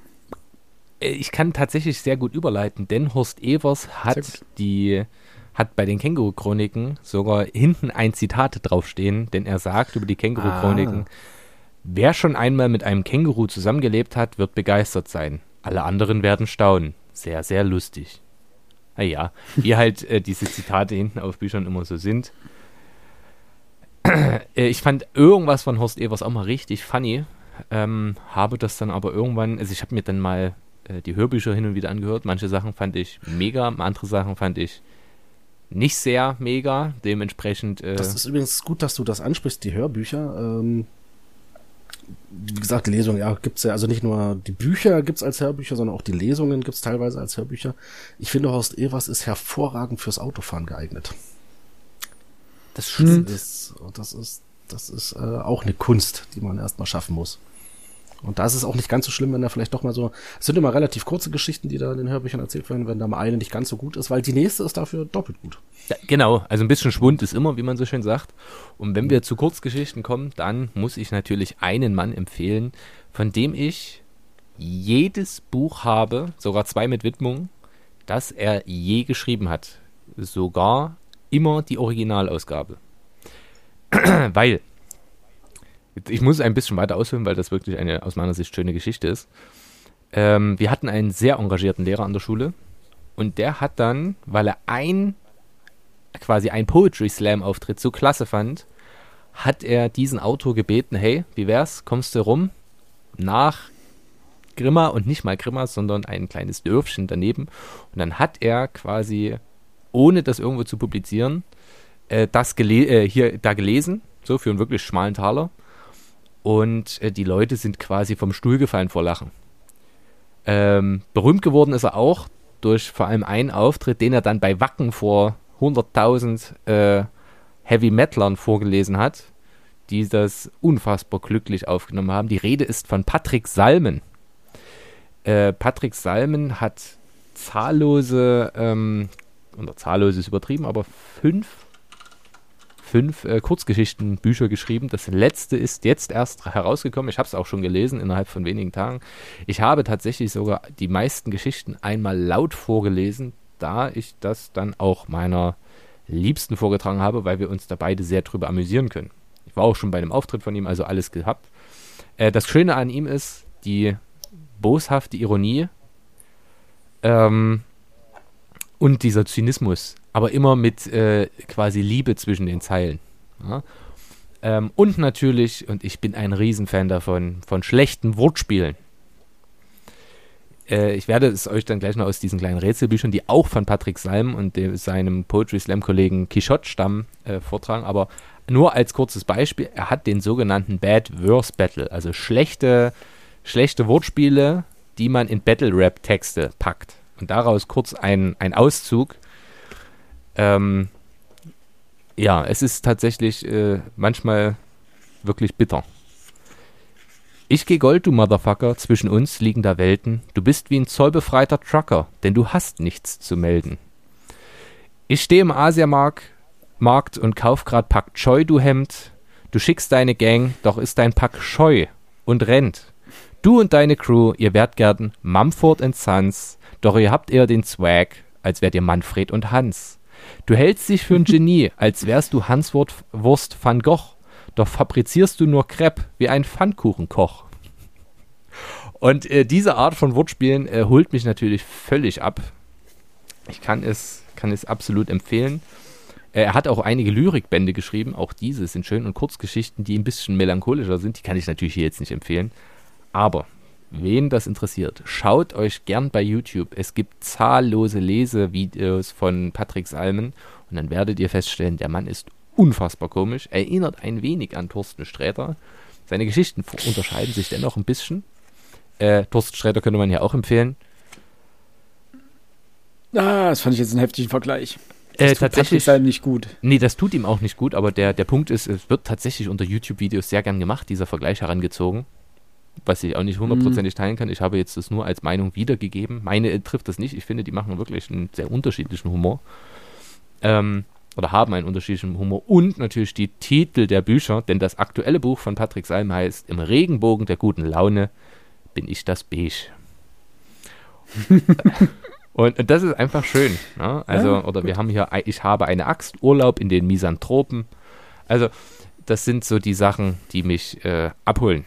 Äh, ich kann tatsächlich sehr gut überleiten, denn Horst Evers hat die hat bei den Känguru-Chroniken sogar hinten ein Zitat draufstehen, denn er sagt über die Känguru-Chroniken, ah. wer schon einmal mit einem Känguru zusammengelebt hat, wird begeistert sein. Alle anderen werden staunen. Sehr, sehr lustig. Naja, wie halt äh, diese Zitate hinten auf Büchern immer so sind. Äh, ich fand irgendwas von Horst Evers auch mal richtig funny. Ähm, habe das dann aber irgendwann, also ich habe mir dann mal äh, die Hörbücher hin und wieder angehört. Manche Sachen fand ich mega, andere Sachen fand ich nicht sehr mega. Dementsprechend. Äh, das ist übrigens gut, dass du das ansprichst, die Hörbücher. Ähm, wie gesagt, Lesungen, ja, gibt's ja, also nicht nur die Bücher gibt's als Hörbücher, sondern auch die Lesungen gibt's teilweise als Hörbücher. Ich finde, Horst Evers ist hervorragend fürs Autofahren geeignet. Das, hm. ist, das ist, das ist äh, auch eine Kunst, die man erstmal schaffen muss. Und da ist es auch nicht ganz so schlimm, wenn da vielleicht doch mal so, es sind immer relativ kurze Geschichten, die da in den Hörbüchern erzählt werden, wenn da mal eine nicht ganz so gut ist, weil die nächste ist dafür doppelt gut. Ja, genau, also ein bisschen Schwund ist immer, wie man so schön sagt. Und wenn wir zu Kurzgeschichten kommen, dann muss ich natürlich einen Mann empfehlen, von dem ich jedes Buch habe, sogar zwei mit Widmung, das er je geschrieben hat. Sogar immer die Originalausgabe. weil, ich muss ein bisschen weiter ausführen, weil das wirklich eine aus meiner Sicht schöne Geschichte ist. Ähm, wir hatten einen sehr engagierten Lehrer an der Schule und der hat dann, weil er ein quasi ein Poetry Slam Auftritt so klasse fand, hat er diesen Autor gebeten, hey, wie wär's, kommst du rum nach Grimma und nicht mal Grimma, sondern ein kleines Dörfchen daneben und dann hat er quasi ohne das irgendwo zu publizieren, äh, das gele äh, hier da gelesen, so für einen wirklich schmalen Taler. Und äh, die Leute sind quasi vom Stuhl gefallen vor Lachen. Ähm, berühmt geworden ist er auch durch vor allem einen Auftritt, den er dann bei Wacken vor 100.000 äh, Heavy Metalern vorgelesen hat, die das unfassbar glücklich aufgenommen haben. Die Rede ist von Patrick Salmen. Äh, Patrick Salmen hat zahllose ähm, oder zahllos ist übertrieben, aber fünf, fünf äh, Kurzgeschichtenbücher geschrieben. Das letzte ist jetzt erst herausgekommen. Ich habe es auch schon gelesen innerhalb von wenigen Tagen. Ich habe tatsächlich sogar die meisten Geschichten einmal laut vorgelesen, da ich das dann auch meiner Liebsten vorgetragen habe, weil wir uns da beide sehr drüber amüsieren können. Ich war auch schon bei einem Auftritt von ihm, also alles gehabt. Äh, das Schöne an ihm ist die boshafte Ironie. Ähm, und dieser Zynismus, aber immer mit äh, quasi Liebe zwischen den Zeilen. Ja? Ähm, und natürlich, und ich bin ein Riesenfan davon, von schlechten Wortspielen. Äh, ich werde es euch dann gleich noch aus diesen kleinen Rätselbüchern, die auch von Patrick Salm und dem, seinem Poetry Slam-Kollegen Quichotte stammen, äh, vortragen. Aber nur als kurzes Beispiel, er hat den sogenannten Bad Verse Battle, also schlechte, schlechte Wortspiele, die man in Battle Rap Texte packt. Und daraus kurz ein, ein Auszug. Ähm, ja, es ist tatsächlich äh, manchmal wirklich bitter. Ich geh Gold, du Motherfucker, zwischen uns liegen da Welten. Du bist wie ein zollbefreiter Trucker, denn du hast nichts zu melden. Ich stehe im Asiamarkt Markt und kauf grad Pack Choi, du Hemd. Du schickst deine Gang, doch ist dein Pack scheu und rennt. Du und deine Crew, ihr werdet gern Mumford Sons, doch ihr habt eher den Swag, als wärt ihr Manfred und Hans. Du hältst dich für ein Genie, als wärst du Hans Wurst van Gogh. doch fabrizierst du nur Crepe wie ein Pfannkuchenkoch. Und äh, diese Art von Wortspielen äh, holt mich natürlich völlig ab. Ich kann es, kann es absolut empfehlen. Äh, er hat auch einige Lyrikbände geschrieben, auch diese sind schön und Kurzgeschichten, die ein bisschen melancholischer sind. Die kann ich natürlich hier jetzt nicht empfehlen. Aber wen das interessiert, schaut euch gern bei YouTube. Es gibt zahllose Lesevideos von Patrick Salmen und dann werdet ihr feststellen, der Mann ist unfassbar komisch, erinnert ein wenig an Thorsten Sträter. Seine Geschichten unterscheiden sich dennoch ein bisschen. Äh, Thorsten Sträter könnte man ja auch empfehlen. Ah, das fand ich jetzt einen heftigen Vergleich. Das äh, tatsächlich Patrick nicht gut. Nee, das tut ihm auch nicht gut, aber der, der Punkt ist, es wird tatsächlich unter YouTube-Videos sehr gern gemacht, dieser Vergleich herangezogen. Was ich auch nicht hundertprozentig mhm. teilen kann. Ich habe jetzt das nur als Meinung wiedergegeben. Meine trifft das nicht. Ich finde, die machen wirklich einen sehr unterschiedlichen Humor. Ähm, oder haben einen unterschiedlichen Humor. Und natürlich die Titel der Bücher, denn das aktuelle Buch von Patrick Salm heißt Im Regenbogen der guten Laune bin ich das Beige. und, und, das ist einfach schön. Ne? Also, ja, oder gut. wir haben hier, ich habe eine Axt, Urlaub in den Misanthropen. Also, das sind so die Sachen, die mich äh, abholen.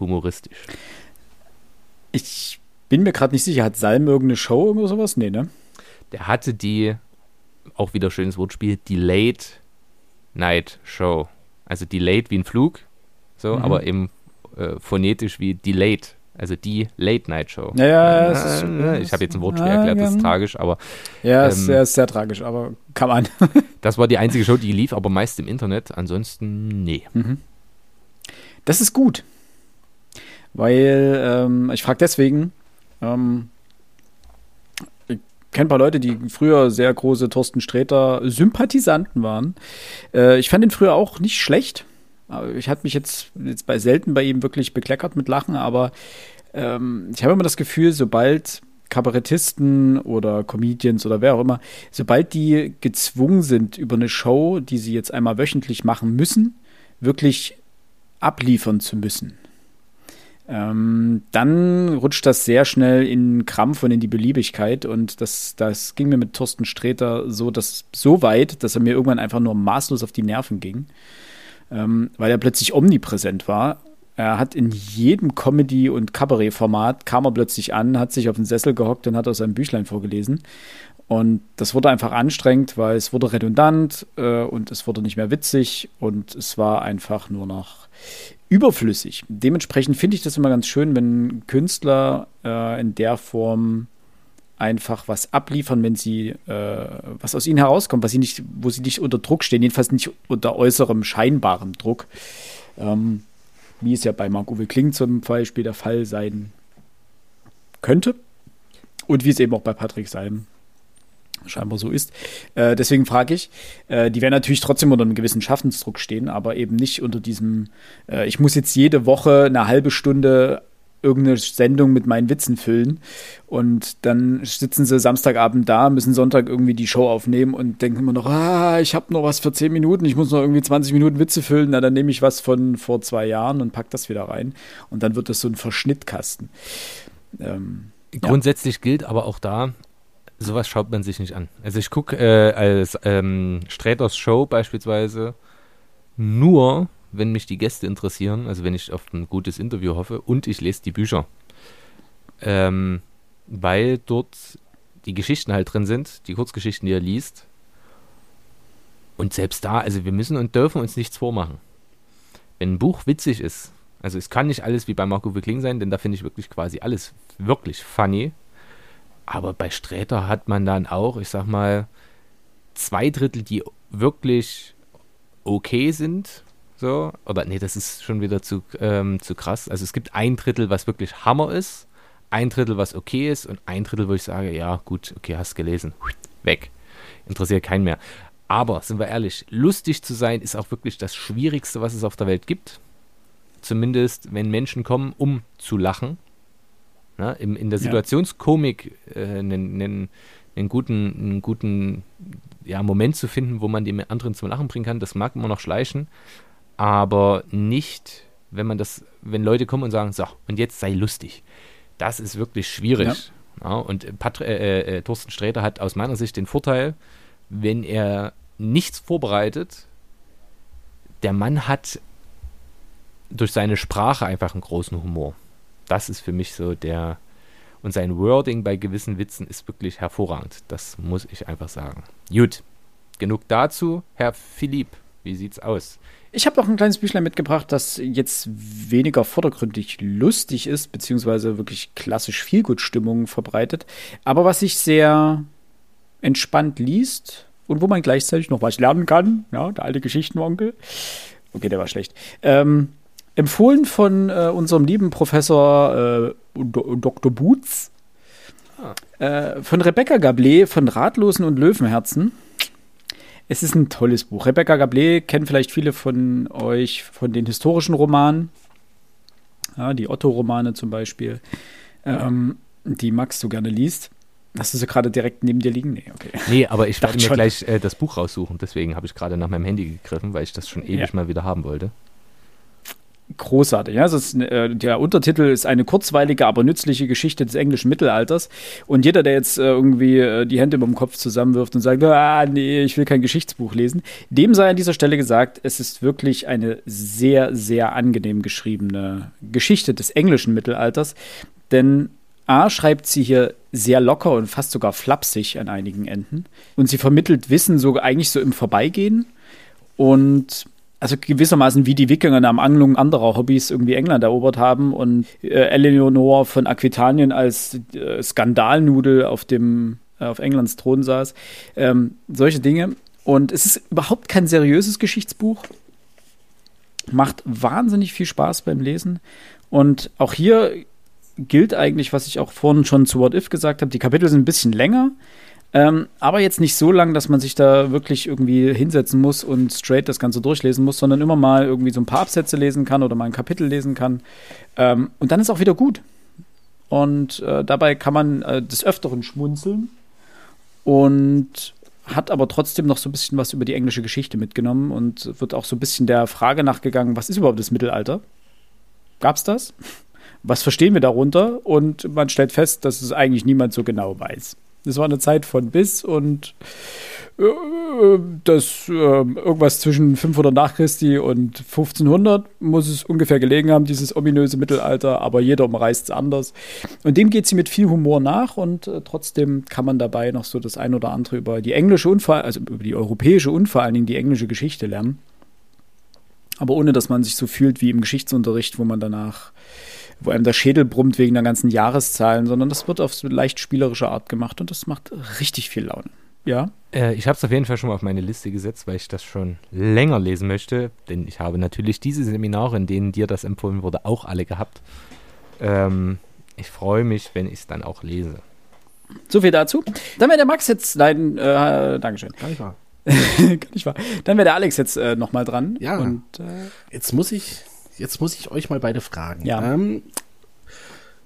Humoristisch. Ich bin mir gerade nicht sicher, hat Salm irgendeine Show oder sowas? Nee, ne? Der hatte die, auch wieder schönes Wortspiel, die Late Night Show. Also delayed wie ein Flug, so, mhm. aber eben äh, phonetisch wie delayed, also die Late Night Show. Ja, ja, äh, äh, ich habe jetzt ein Wortspiel ja, erklärt, das ist tragisch, aber. Ja, ähm, ist, sehr, sehr tragisch, aber kann man. das war die einzige Show, die lief, aber meist im Internet, ansonsten nee. Mhm. Das ist gut. Weil, ähm, ich frage deswegen, ähm, ich kenne ein paar Leute, die früher sehr große Thorsten Sträter Sympathisanten waren. Äh, ich fand ihn früher auch nicht schlecht. Ich hatte mich jetzt, jetzt bei selten bei ihm wirklich bekleckert mit Lachen, aber ähm, ich habe immer das Gefühl, sobald Kabarettisten oder Comedians oder wer auch immer, sobald die gezwungen sind, über eine Show, die sie jetzt einmal wöchentlich machen müssen, wirklich abliefern zu müssen, ähm, dann rutscht das sehr schnell in Krampf und in die Beliebigkeit. Und das, das ging mir mit Thorsten Sträter so, dass, so weit, dass er mir irgendwann einfach nur maßlos auf die Nerven ging ähm, weil er plötzlich omnipräsent war. Er hat in jedem Comedy- und Kabarett-Format kam er plötzlich an, hat sich auf den Sessel gehockt und hat aus seinem Büchlein vorgelesen. Und das wurde einfach anstrengend, weil es wurde redundant äh, und es wurde nicht mehr witzig und es war einfach nur noch überflüssig. Dementsprechend finde ich das immer ganz schön, wenn Künstler äh, in der Form einfach was abliefern, wenn sie äh, was aus ihnen herauskommt, was sie nicht, wo sie nicht unter Druck stehen, jedenfalls nicht unter äußerem scheinbarem Druck, ähm, wie es ja bei Marc-Uwe Kling zum Beispiel der Fall sein könnte und wie es eben auch bei Patrick Salm scheinbar so ist. Äh, deswegen frage ich, äh, die werden natürlich trotzdem unter einem gewissen Schaffensdruck stehen, aber eben nicht unter diesem, äh, ich muss jetzt jede Woche eine halbe Stunde irgendeine Sendung mit meinen Witzen füllen. Und dann sitzen sie Samstagabend da, müssen Sonntag irgendwie die Show aufnehmen und denken immer noch, ah, ich habe noch was für 10 Minuten, ich muss noch irgendwie 20 Minuten Witze füllen. Na, dann nehme ich was von vor zwei Jahren und pack das wieder rein. Und dann wird das so ein Verschnittkasten. Ähm, Grundsätzlich ja. gilt aber auch da, sowas schaut man sich nicht an. Also ich gucke äh, als ähm, Sträters Show beispielsweise nur wenn mich die Gäste interessieren, also wenn ich auf ein gutes Interview hoffe und ich lese die Bücher. Ähm, weil dort die Geschichten halt drin sind, die Kurzgeschichten, die er liest. Und selbst da, also wir müssen und dürfen uns nichts vormachen. Wenn ein Buch witzig ist, also es kann nicht alles wie bei Marco Wickling sein, denn da finde ich wirklich quasi alles wirklich funny. Aber bei Sträter hat man dann auch, ich sag mal, zwei Drittel, die wirklich okay sind so, oder nee, das ist schon wieder zu, ähm, zu krass. Also es gibt ein Drittel, was wirklich Hammer ist, ein Drittel, was okay ist und ein Drittel, wo ich sage, ja, gut, okay, hast gelesen. Weg. Interessiert keinen mehr. Aber, sind wir ehrlich, lustig zu sein ist auch wirklich das Schwierigste, was es auf der Welt gibt. Zumindest, wenn Menschen kommen, um zu lachen. Na, im, in der Situationskomik äh, einen, einen, einen, guten, einen guten ja, Moment zu finden, wo man den anderen zum Lachen bringen kann, das mag immer noch schleichen aber nicht, wenn man das, wenn Leute kommen und sagen, so, und jetzt sei lustig. Das ist wirklich schwierig. Ja. Ja, und Pat äh, äh, Thorsten Sträter hat aus meiner Sicht den Vorteil, wenn er nichts vorbereitet, der Mann hat durch seine Sprache einfach einen großen Humor. Das ist für mich so der. Und sein Wording bei gewissen Witzen ist wirklich hervorragend. Das muss ich einfach sagen. Gut, genug dazu. Herr Philipp, wie sieht's aus? Ich habe noch ein kleines Büchlein mitgebracht, das jetzt weniger vordergründig lustig ist, beziehungsweise wirklich klassisch Feelgood-Stimmung verbreitet, aber was sich sehr entspannt liest und wo man gleichzeitig noch was lernen kann. Ja, der alte Geschichtenonkel. Okay, der war schlecht. Ähm, empfohlen von äh, unserem lieben Professor äh, Dr. Boots. Ah. Äh, von Rebecca Gablé von Ratlosen und Löwenherzen. Es ist ein tolles Buch. Rebecca Gablé kennen vielleicht viele von euch von den historischen Romanen. Ja, die Otto-Romane zum Beispiel, ähm, die Max so gerne liest. Hast du sie gerade direkt neben dir liegen? Nee, okay. Nee, aber ich werde mir schon. gleich äh, das Buch raussuchen. Deswegen habe ich gerade nach meinem Handy gegriffen, weil ich das schon ewig ja. mal wieder haben wollte großartig. Ja? Ist, äh, der Untertitel ist eine kurzweilige, aber nützliche Geschichte des englischen Mittelalters. Und jeder, der jetzt äh, irgendwie äh, die Hände über dem Kopf zusammenwirft und sagt, ah, nee, ich will kein Geschichtsbuch lesen, dem sei an dieser Stelle gesagt, es ist wirklich eine sehr, sehr angenehm geschriebene Geschichte des englischen Mittelalters. Denn A schreibt sie hier sehr locker und fast sogar flapsig an einigen Enden. Und sie vermittelt Wissen so eigentlich so im Vorbeigehen. Und also gewissermaßen wie die Wikinger am Angelung anderer Hobbys irgendwie England erobert haben und äh, Eleonore von Aquitanien als äh, Skandalnudel auf dem äh, auf Englands Thron saß. Ähm, solche Dinge. Und es ist überhaupt kein seriöses Geschichtsbuch. Macht wahnsinnig viel Spaß beim Lesen. Und auch hier gilt eigentlich, was ich auch vorhin schon zu What If gesagt habe, die Kapitel sind ein bisschen länger, ähm, aber jetzt nicht so lang, dass man sich da wirklich irgendwie hinsetzen muss und straight das Ganze durchlesen muss, sondern immer mal irgendwie so ein paar Absätze lesen kann oder mal ein Kapitel lesen kann. Ähm, und dann ist auch wieder gut. Und äh, dabei kann man äh, des Öfteren schmunzeln und hat aber trotzdem noch so ein bisschen was über die englische Geschichte mitgenommen und wird auch so ein bisschen der Frage nachgegangen, was ist überhaupt das Mittelalter? Gab's das? Was verstehen wir darunter? Und man stellt fest, dass es eigentlich niemand so genau weiß. Es war eine Zeit von bis und äh, das äh, irgendwas zwischen 500 nach Christi und 1500 muss es ungefähr gelegen haben, dieses ominöse Mittelalter, aber jeder umreißt es anders. Und dem geht sie mit viel Humor nach und äh, trotzdem kann man dabei noch so das ein oder andere über die englische und also über die europäische und vor allen Dingen die englische Geschichte lernen. Aber ohne dass man sich so fühlt wie im Geschichtsunterricht, wo man danach wo einem der Schädel brummt wegen der ganzen Jahreszahlen, sondern das wird auf so leicht spielerische Art gemacht und das macht richtig viel Laune. Ja. Äh, ich habe es auf jeden Fall schon mal auf meine Liste gesetzt, weil ich das schon länger lesen möchte, denn ich habe natürlich diese Seminare, in denen dir das empfohlen wurde, auch alle gehabt. Ähm, ich freue mich, wenn ich es dann auch lese. So viel dazu. Dann wäre der Max jetzt, nein, äh, Dankeschön. Gar nicht wahr. Gar nicht wahr. Dann wäre der Alex jetzt äh, nochmal dran. Ja. Und, äh, jetzt muss ich jetzt muss ich euch mal beide fragen. Ja. Ähm,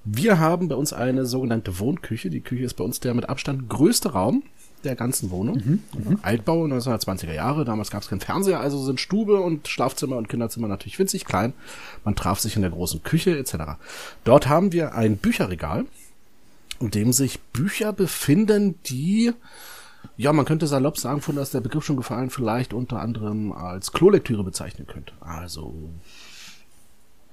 wir haben bei uns eine sogenannte Wohnküche. Die Küche ist bei uns der mit Abstand größte Raum der ganzen Wohnung. Mhm, mhm. Altbau 1920er Jahre. Damals gab es keinen Fernseher, also sind Stube und Schlafzimmer und Kinderzimmer natürlich winzig klein. Man traf sich in der großen Küche etc. Dort haben wir ein Bücherregal, in dem sich Bücher befinden, die ja, man könnte salopp sagen, von dass der Begriff schon gefallen, vielleicht unter anderem als Klolektüre bezeichnen könnte. Also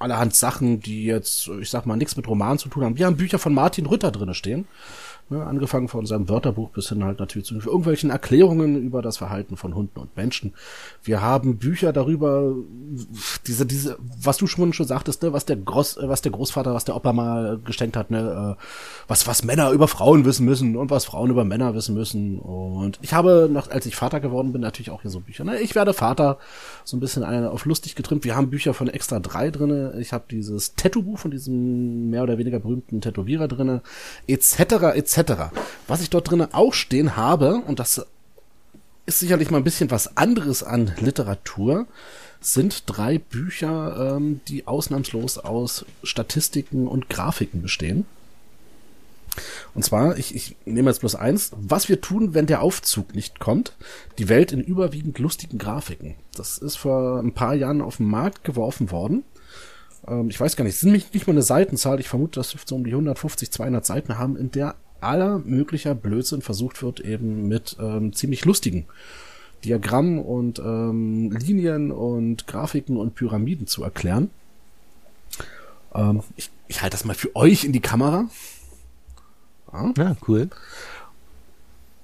allerhand Sachen, die jetzt, ich sag mal, nichts mit Roman zu tun haben. Wir haben Bücher von Martin Rütter drinne stehen. Ne, angefangen von seinem Wörterbuch bis hin halt natürlich zu irgendwelchen Erklärungen über das Verhalten von Hunden und Menschen. Wir haben Bücher darüber, diese, diese, was du schon schon sagtest, ne, was der Groß, was der Großvater, was der Opa mal geschenkt hat, ne, äh, was, was Männer über Frauen wissen müssen und was Frauen über Männer wissen müssen. Und ich habe, noch, als ich Vater geworden bin, natürlich auch hier so Bücher. Ne? Ich werde Vater, so ein bisschen auf lustig getrimmt. Wir haben Bücher von Extra 3 drinne. Ich habe dieses Tattoo-Buch von diesem mehr oder weniger berühmten Tätowierer drinne, etc., etc. Was ich dort drinnen auch stehen habe, und das ist sicherlich mal ein bisschen was anderes an Literatur, sind drei Bücher, ähm, die ausnahmslos aus Statistiken und Grafiken bestehen. Und zwar, ich, ich nehme jetzt bloß eins, was wir tun, wenn der Aufzug nicht kommt. Die Welt in überwiegend lustigen Grafiken. Das ist vor ein paar Jahren auf den Markt geworfen worden. Ähm, ich weiß gar nicht, es sind nicht, mal eine Seitenzahl. Ich vermute, das dürfte so um die 150, 200 Seiten haben, in der aller möglicher Blödsinn versucht wird, eben mit ähm, ziemlich lustigen Diagrammen und ähm, Linien und Grafiken und Pyramiden zu erklären. Ähm, ich ich halte das mal für euch in die Kamera. Ja, ja cool.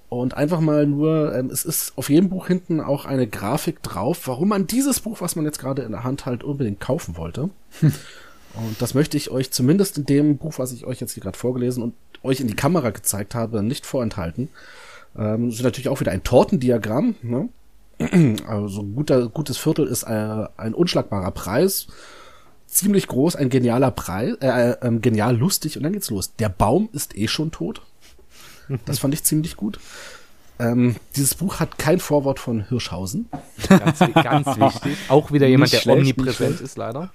Und einfach mal nur, ähm, es ist auf jedem Buch hinten auch eine Grafik drauf, warum man dieses Buch, was man jetzt gerade in der Hand halt unbedingt kaufen wollte. Und das möchte ich euch zumindest in dem Buch, was ich euch jetzt hier gerade vorgelesen und euch in die Kamera gezeigt habe, nicht vorenthalten. Ähm, ist natürlich auch wieder ein Tortendiagramm. Ne? Also guter, gutes Viertel ist äh, ein unschlagbarer Preis. Ziemlich groß, ein genialer Preis, äh, äh, genial lustig und dann geht's los. Der Baum ist eh schon tot. Das fand ich ziemlich gut. Ähm, dieses Buch hat kein Vorwort von Hirschhausen. Ganz, ganz wichtig. Auch wieder jemand, der schlecht, omnipräsent ist, leider.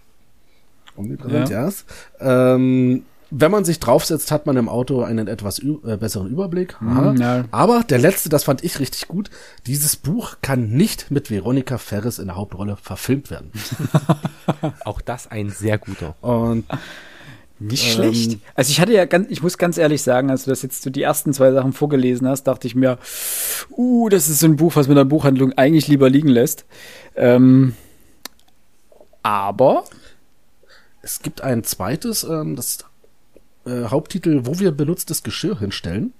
Omnipräsent, ja. Yes. Ähm, wenn man sich draufsetzt, hat man im Auto einen etwas äh, besseren Überblick. Mm, ja. Aber der letzte, das fand ich richtig gut. Dieses Buch kann nicht mit Veronika Ferris in der Hauptrolle verfilmt werden. Auch das ein sehr guter. Und nicht ähm, schlecht. Also ich hatte ja ganz, ich muss ganz ehrlich sagen, als du das jetzt so die ersten zwei Sachen vorgelesen hast, dachte ich mir, uh, das ist so ein Buch, was man in der Buchhandlung eigentlich lieber liegen lässt. Ähm, aber es gibt ein zweites, ähm, das äh, Haupttitel, wo wir benutztes Geschirr hinstellen.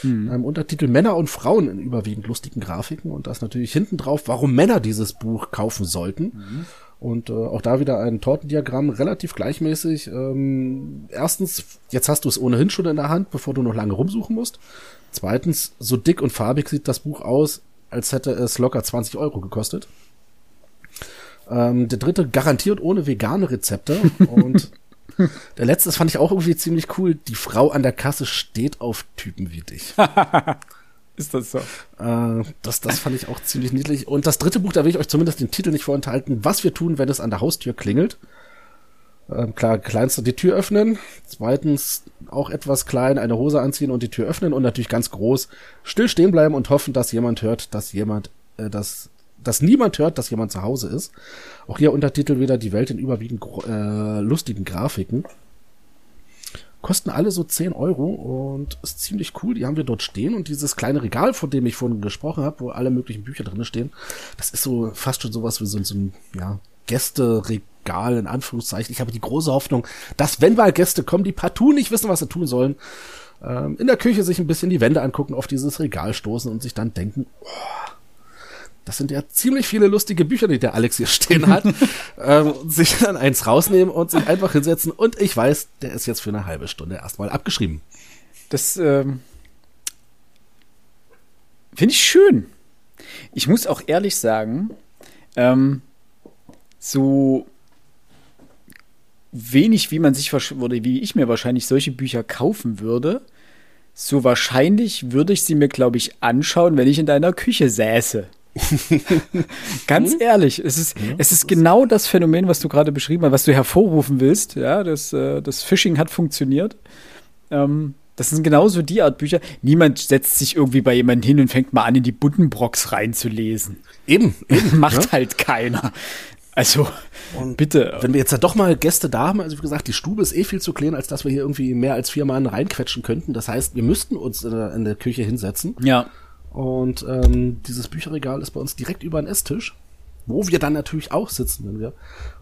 Hm. Ähm, Untertitel Männer und Frauen in überwiegend lustigen Grafiken und das natürlich hinten drauf, warum Männer dieses Buch kaufen sollten. Mhm. Und äh, auch da wieder ein Tortendiagramm, relativ gleichmäßig. Ähm, erstens, jetzt hast du es ohnehin schon in der Hand, bevor du noch lange rumsuchen musst. Zweitens, so dick und farbig sieht das Buch aus, als hätte es locker 20 Euro gekostet. Ähm, der dritte, garantiert ohne vegane Rezepte. Und der letzte, das fand ich auch irgendwie ziemlich cool. Die Frau an der Kasse steht auf Typen wie dich. Ist das so? Äh, das, das fand ich auch ziemlich niedlich. Und das dritte Buch, da will ich euch zumindest den Titel nicht vorenthalten. Was wir tun, wenn es an der Haustür klingelt. Ähm, klar, kleinster die Tür öffnen. Zweitens auch etwas klein, eine Hose anziehen und die Tür öffnen. Und natürlich ganz groß, still stehen bleiben und hoffen, dass jemand hört, dass jemand, äh, dass, dass niemand hört, dass jemand zu Hause ist. Auch hier Untertitel wieder die Welt in überwiegend äh, lustigen Grafiken. Kosten alle so 10 Euro und ist ziemlich cool. Die haben wir dort stehen und dieses kleine Regal, von dem ich vorhin gesprochen habe, wo alle möglichen Bücher drin stehen, das ist so fast schon sowas wie so, so ein ja, Gästeregal in Anführungszeichen. Ich habe die große Hoffnung, dass wenn mal Gäste kommen, die partout nicht wissen, was sie tun sollen, ähm, in der Küche sich ein bisschen die Wände angucken, auf dieses Regal stoßen und sich dann denken, oh, das sind ja ziemlich viele lustige Bücher, die der Alex hier stehen hat, ähm, sich dann eins rausnehmen und sich einfach hinsetzen und ich weiß, der ist jetzt für eine halbe Stunde erstmal abgeschrieben. Das ähm, finde ich schön. Ich muss auch ehrlich sagen, ähm, so wenig, wie man sich oder wie ich mir wahrscheinlich solche Bücher kaufen würde, so wahrscheinlich würde ich sie mir, glaube ich, anschauen, wenn ich in deiner Küche säße. Ganz hm? ehrlich, es ist, ja, es ist genau das Phänomen, was du gerade beschrieben hast, was du hervorrufen willst. Ja, das, äh, das Phishing hat funktioniert. Ähm, das sind genauso die Art Bücher. Niemand setzt sich irgendwie bei jemandem hin und fängt mal an, in die Buddenbrocks reinzulesen. Eben, eben Macht ja? halt keiner. Also, und bitte. Wenn wir jetzt ja doch mal Gäste da haben, also wie gesagt, die Stube ist eh viel zu klein, als dass wir hier irgendwie mehr als vier Mann reinquetschen könnten. Das heißt, wir müssten uns in der, in der Küche hinsetzen. Ja. Und ähm, dieses Bücherregal ist bei uns direkt über den Esstisch, wo wir dann natürlich auch sitzen, wenn wir.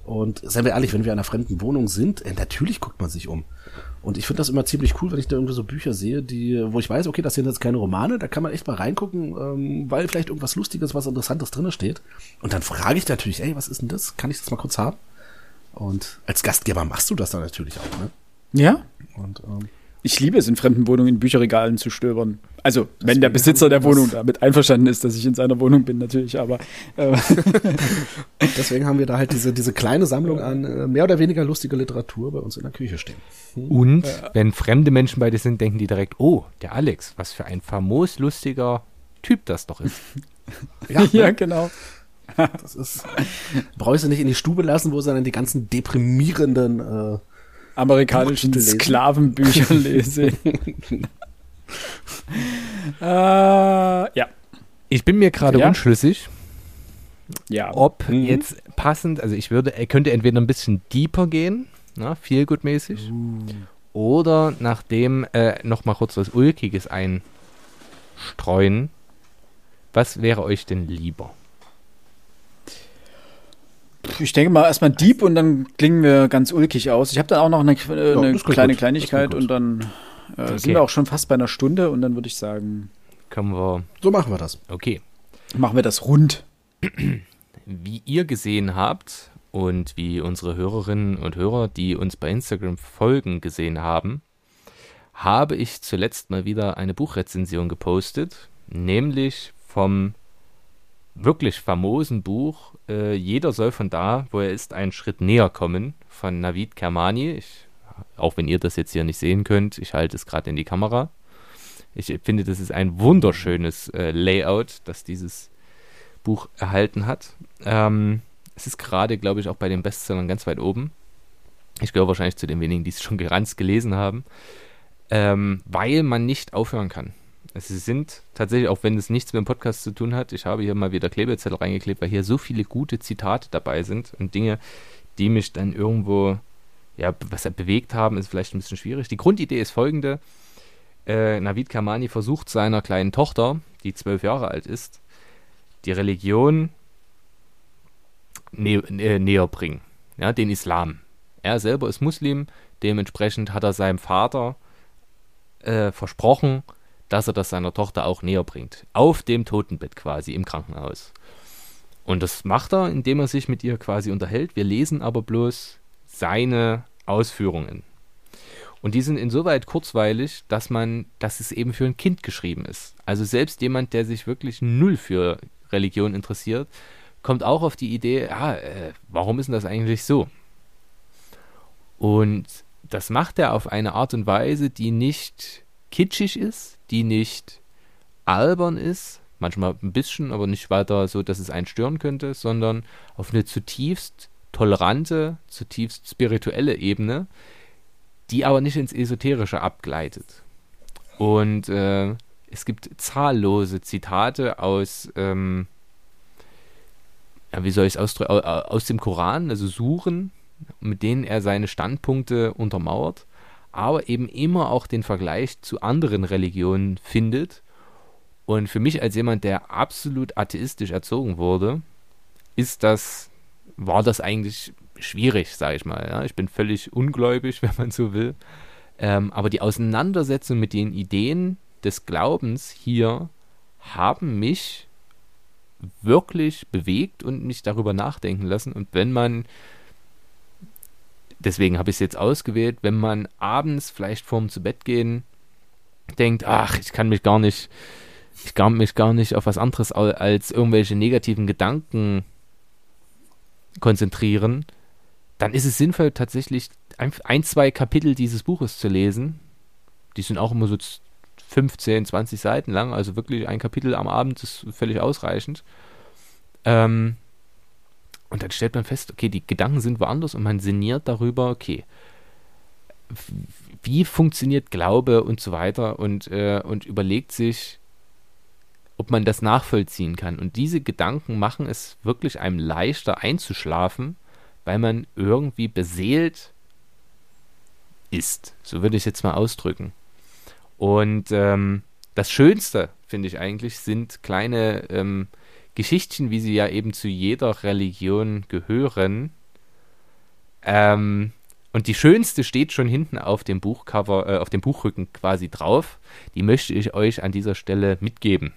Und seien wir ehrlich, wenn wir in einer fremden Wohnung sind, äh, natürlich guckt man sich um. Und ich finde das immer ziemlich cool, wenn ich da irgendwie so Bücher sehe, die, wo ich weiß, okay, das sind jetzt keine Romane, da kann man echt mal reingucken, ähm, weil vielleicht irgendwas Lustiges, was Interessantes drinne steht. Und dann frage ich natürlich, ey, was ist denn das? Kann ich das mal kurz haben? Und als Gastgeber machst du das dann natürlich auch, ne? Ja. Und ähm, ich liebe es, in fremden Wohnungen in Bücherregalen zu stöbern. Also, Deswegen wenn der Besitzer der Wohnung damit einverstanden ist, dass ich in seiner Wohnung bin, natürlich, aber. Äh. Deswegen haben wir da halt diese, diese kleine Sammlung an äh, mehr oder weniger lustiger Literatur bei uns in der Küche stehen. Hm. Und ja. wenn fremde Menschen bei dir sind, denken die direkt, oh, der Alex, was für ein famos lustiger Typ das doch ist. ja, ja, genau. Das ist, brauchst du nicht in die Stube lassen, wo sie dann die ganzen deprimierenden äh, amerikanischen Sklavenbücher lese. äh, ja. Ich bin mir gerade ja. unschlüssig, ja. ob mhm. jetzt passend, also ich würde, er könnte entweder ein bisschen deeper gehen, na, viel gutmäßig, uh. oder nachdem äh, noch mal kurz was Ulkiges einstreuen, Was wäre euch denn lieber? Ich denke mal erstmal Dieb und dann klingen wir ganz ulkig aus. Ich habe dann auch noch eine, äh, eine klingt kleine gut. Kleinigkeit und dann äh, Okay. sind wir auch schon fast bei einer Stunde und dann würde ich sagen, Kommen wir. So machen wir das. Okay. machen wir das rund. Wie ihr gesehen habt und wie unsere Hörerinnen und Hörer, die uns bei Instagram folgen, gesehen haben, habe ich zuletzt mal wieder eine Buchrezension gepostet, nämlich vom wirklich famosen Buch äh, Jeder soll von da, wo er ist, einen Schritt näher kommen von Navid Kermani. Ich, auch wenn ihr das jetzt hier nicht sehen könnt, ich halte es gerade in die Kamera. Ich finde, das ist ein wunderschönes äh, Layout, das dieses Buch erhalten hat. Ähm, es ist gerade, glaube ich, auch bei den Bestsellern ganz weit oben. Ich gehöre wahrscheinlich zu den wenigen, die es schon ganz gelesen haben, ähm, weil man nicht aufhören kann. Es sind tatsächlich, auch wenn es nichts mit dem Podcast zu tun hat, ich habe hier mal wieder Klebezettel reingeklebt, weil hier so viele gute Zitate dabei sind und Dinge, die mich dann irgendwo, ja, was bewegt haben, ist vielleicht ein bisschen schwierig. Die Grundidee ist folgende. Äh, Navid Kamani versucht seiner kleinen Tochter, die zwölf Jahre alt ist, die Religion nä äh, näher bringen, ja, den Islam. Er selber ist Muslim, dementsprechend hat er seinem Vater äh, versprochen, dass er das seiner Tochter auch näher bringt. Auf dem Totenbett quasi im Krankenhaus. Und das macht er, indem er sich mit ihr quasi unterhält. Wir lesen aber bloß seine Ausführungen. Und die sind insoweit kurzweilig, dass man, dass es eben für ein Kind geschrieben ist. Also selbst jemand, der sich wirklich null für Religion interessiert, kommt auch auf die Idee, ja, äh, warum ist denn das eigentlich so? Und das macht er auf eine Art und Weise, die nicht kitschig ist, die nicht albern ist, manchmal ein bisschen, aber nicht weiter so, dass es einen stören könnte, sondern auf eine zutiefst tolerante, zutiefst spirituelle Ebene, die aber nicht ins Esoterische abgleitet. Und äh, es gibt zahllose Zitate aus, ähm, ja, wie soll ich es ausdrücken, Au- au- aus dem Koran, also Suren, mit denen er seine Standpunkte untermauert, aber eben immer auch den Vergleich zu anderen Religionen findet. Und für mich als jemand, der absolut atheistisch erzogen wurde, ist das, war das eigentlich schwierig, sage ich mal. Ja? Ich bin völlig ungläubig, wenn man so will. Ähm, aber die Auseinandersetzung mit den Ideen des Glaubens hier haben mich wirklich bewegt und mich darüber nachdenken lassen. Und wenn man, deswegen habe ich es jetzt ausgewählt, wenn man abends vielleicht vorm zu Bett gehen denkt, ach, ich kann mich gar nicht, ich kann mich gar nicht auf was anderes als irgendwelche negativen Gedanken konzentrieren, dann ist es sinnvoll, tatsächlich ein, zwei Kapitel dieses Buches zu lesen. Die sind auch immer so z- 15, 20 Seiten lang, also wirklich ein Kapitel am Abend ist völlig ausreichend. Ähm, und dann stellt man fest, okay, die Gedanken sind woanders und man sinniert darüber, okay, wie funktioniert Glaube und so weiter und, äh, und überlegt sich, ob man das nachvollziehen kann. Und diese Gedanken machen es wirklich einem leichter einzuschlafen, weil man irgendwie beseelt ist. So würde ich es jetzt mal ausdrücken. Und ähm, das Schönste, finde ich eigentlich, sind kleine ähm, Geschichtchen, wie sie ja eben zu jeder Religion gehören. Ähm, und die schönste steht schon hinten auf dem Buchcover, äh, auf dem Buchrücken quasi drauf. Die möchte ich euch an dieser Stelle mitgeben,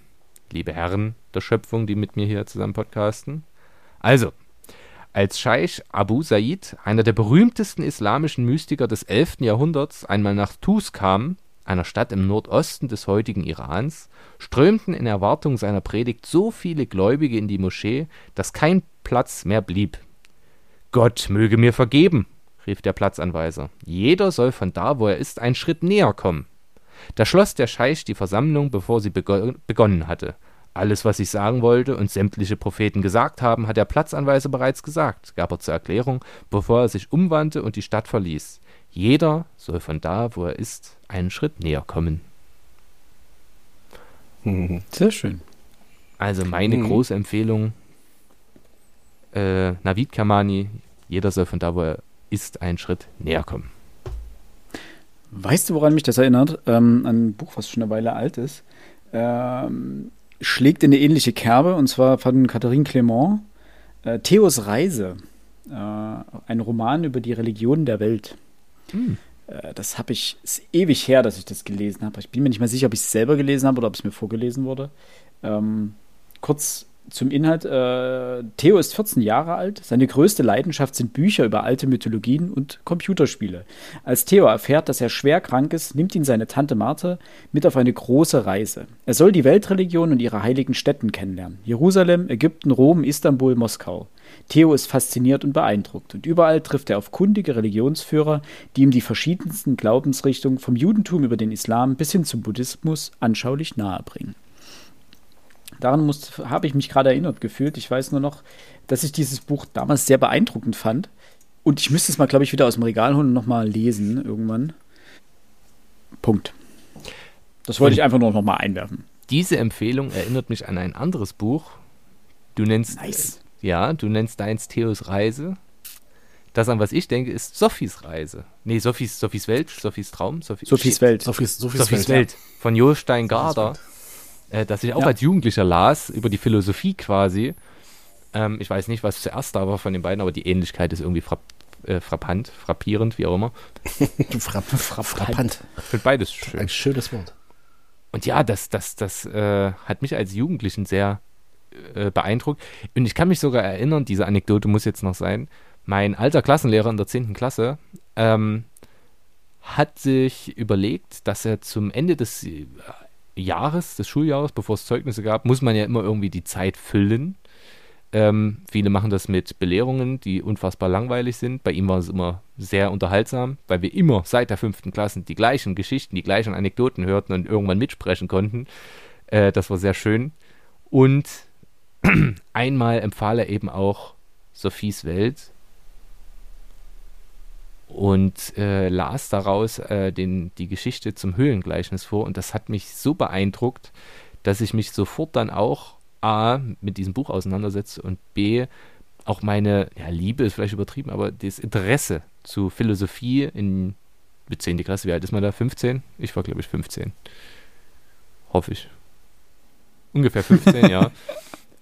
liebe Herren der Schöpfung, die mit mir hier zusammen podcasten. Also, als Scheich Abu Said, einer der berühmtesten islamischen Mystiker des 11. Jahrhunderts, einmal nach Tus kam, einer Stadt im Nordosten des heutigen Irans, strömten in Erwartung seiner Predigt so viele Gläubige in die Moschee, dass kein Platz mehr blieb. Gott möge mir vergeben, rief der Platzanweiser. Jeder soll von da, wo er ist, einen Schritt näher kommen. Da schloss der Scheich die Versammlung, bevor sie bego begonnen hatte. Alles, was ich sagen wollte und sämtliche Propheten gesagt haben, hat der Platzanweiser bereits gesagt, gab er zur Erklärung, bevor er sich umwandte und die Stadt verließ. Jeder soll von da, wo er ist, einen Schritt näher kommen. Mhm. Sehr schön. Also meine Mhm. große Empfehlung, äh, Navid Kamani, jeder soll von da, wo er ist, einen Schritt näher kommen. Weißt du, woran mich das erinnert? Ähm, an ein Buch, was schon eine Weile alt ist. Ähm, schlägt in eine ähnliche Kerbe und zwar von Catherine Clement. Äh, Theos Reise. Äh, ein Roman über die Religionen der Welt. Äh, das habe ich, ist ewig her, dass ich das gelesen habe. Ich bin mir nicht mehr sicher, ob ich es selber gelesen habe oder ob es mir vorgelesen wurde. Ähm, kurz zum Inhalt. Äh, Theo ist 14 Jahre alt. Seine größte Leidenschaft sind Bücher über alte Mythologien und Computerspiele. Als Theo erfährt, dass er schwer krank ist, nimmt ihn seine Tante Marthe mit auf eine große Reise. Er soll die Weltreligion und ihre heiligen Städten kennenlernen. Jerusalem, Ägypten, Rom, Istanbul, Moskau. Theo ist fasziniert und beeindruckt und überall trifft er auf kundige Religionsführer, die ihm die verschiedensten Glaubensrichtungen vom Judentum über den Islam bis hin zum Buddhismus anschaulich nahebringen. Daran habe ich mich gerade erinnert gefühlt. Ich weiß nur noch, dass ich dieses Buch damals sehr beeindruckend fand. Und ich müsste es mal, glaube ich, wieder aus dem Regal holen und nochmal lesen irgendwann. Punkt. Das wollte und ich einfach nur nochmal einwerfen. Diese Empfehlung erinnert mich an ein anderes Buch. Du nennst. Nice. Ja, du nennst deins Theos Reise. Das, an was ich denke, ist Sophies Reise. Nee, Sophies, Sophies Welt, Sophies Traum. Sophie, Sophies Welt. Sophies, Sophies, Sophies Welt. Welt. Von Jostein Garder äh, das ich auch ja. als Jugendlicher las, über die Philosophie quasi. Ähm, ich weiß nicht, was zuerst da war von den beiden, aber die Ähnlichkeit ist irgendwie frapp, äh, frappant, frappierend, wie auch immer. Frapp, frapp, frappant. Ich finde beides schön. Ein schönes Wort. Und ja, das, das, das äh, hat mich als Jugendlichen sehr äh, beeindruckt. Und ich kann mich sogar erinnern, diese Anekdote muss jetzt noch sein, mein alter Klassenlehrer in der 10. Klasse ähm, hat sich überlegt, dass er zum Ende des Jahres, des Schuljahres, bevor es Zeugnisse gab, muss man ja immer irgendwie die Zeit füllen. Ähm, viele machen das mit Belehrungen, die unfassbar langweilig sind. Bei ihm war es immer sehr unterhaltsam, weil wir immer seit der fünften Klasse die gleichen Geschichten, die gleichen Anekdoten hörten und irgendwann mitsprechen konnten. Äh, das war sehr schön. Und einmal empfahl er eben auch Sophies Welt und äh, las daraus äh, den, die Geschichte zum Höhlengleichnis vor und das hat mich so beeindruckt, dass ich mich sofort dann auch A mit diesem Buch auseinandersetze und B auch meine, ja, Liebe ist vielleicht übertrieben, aber das Interesse zu Philosophie in mit 10. Klasse, wie alt ist man da? 15? Ich war, glaube ich, 15. Hoffe ich. Ungefähr 15, ja.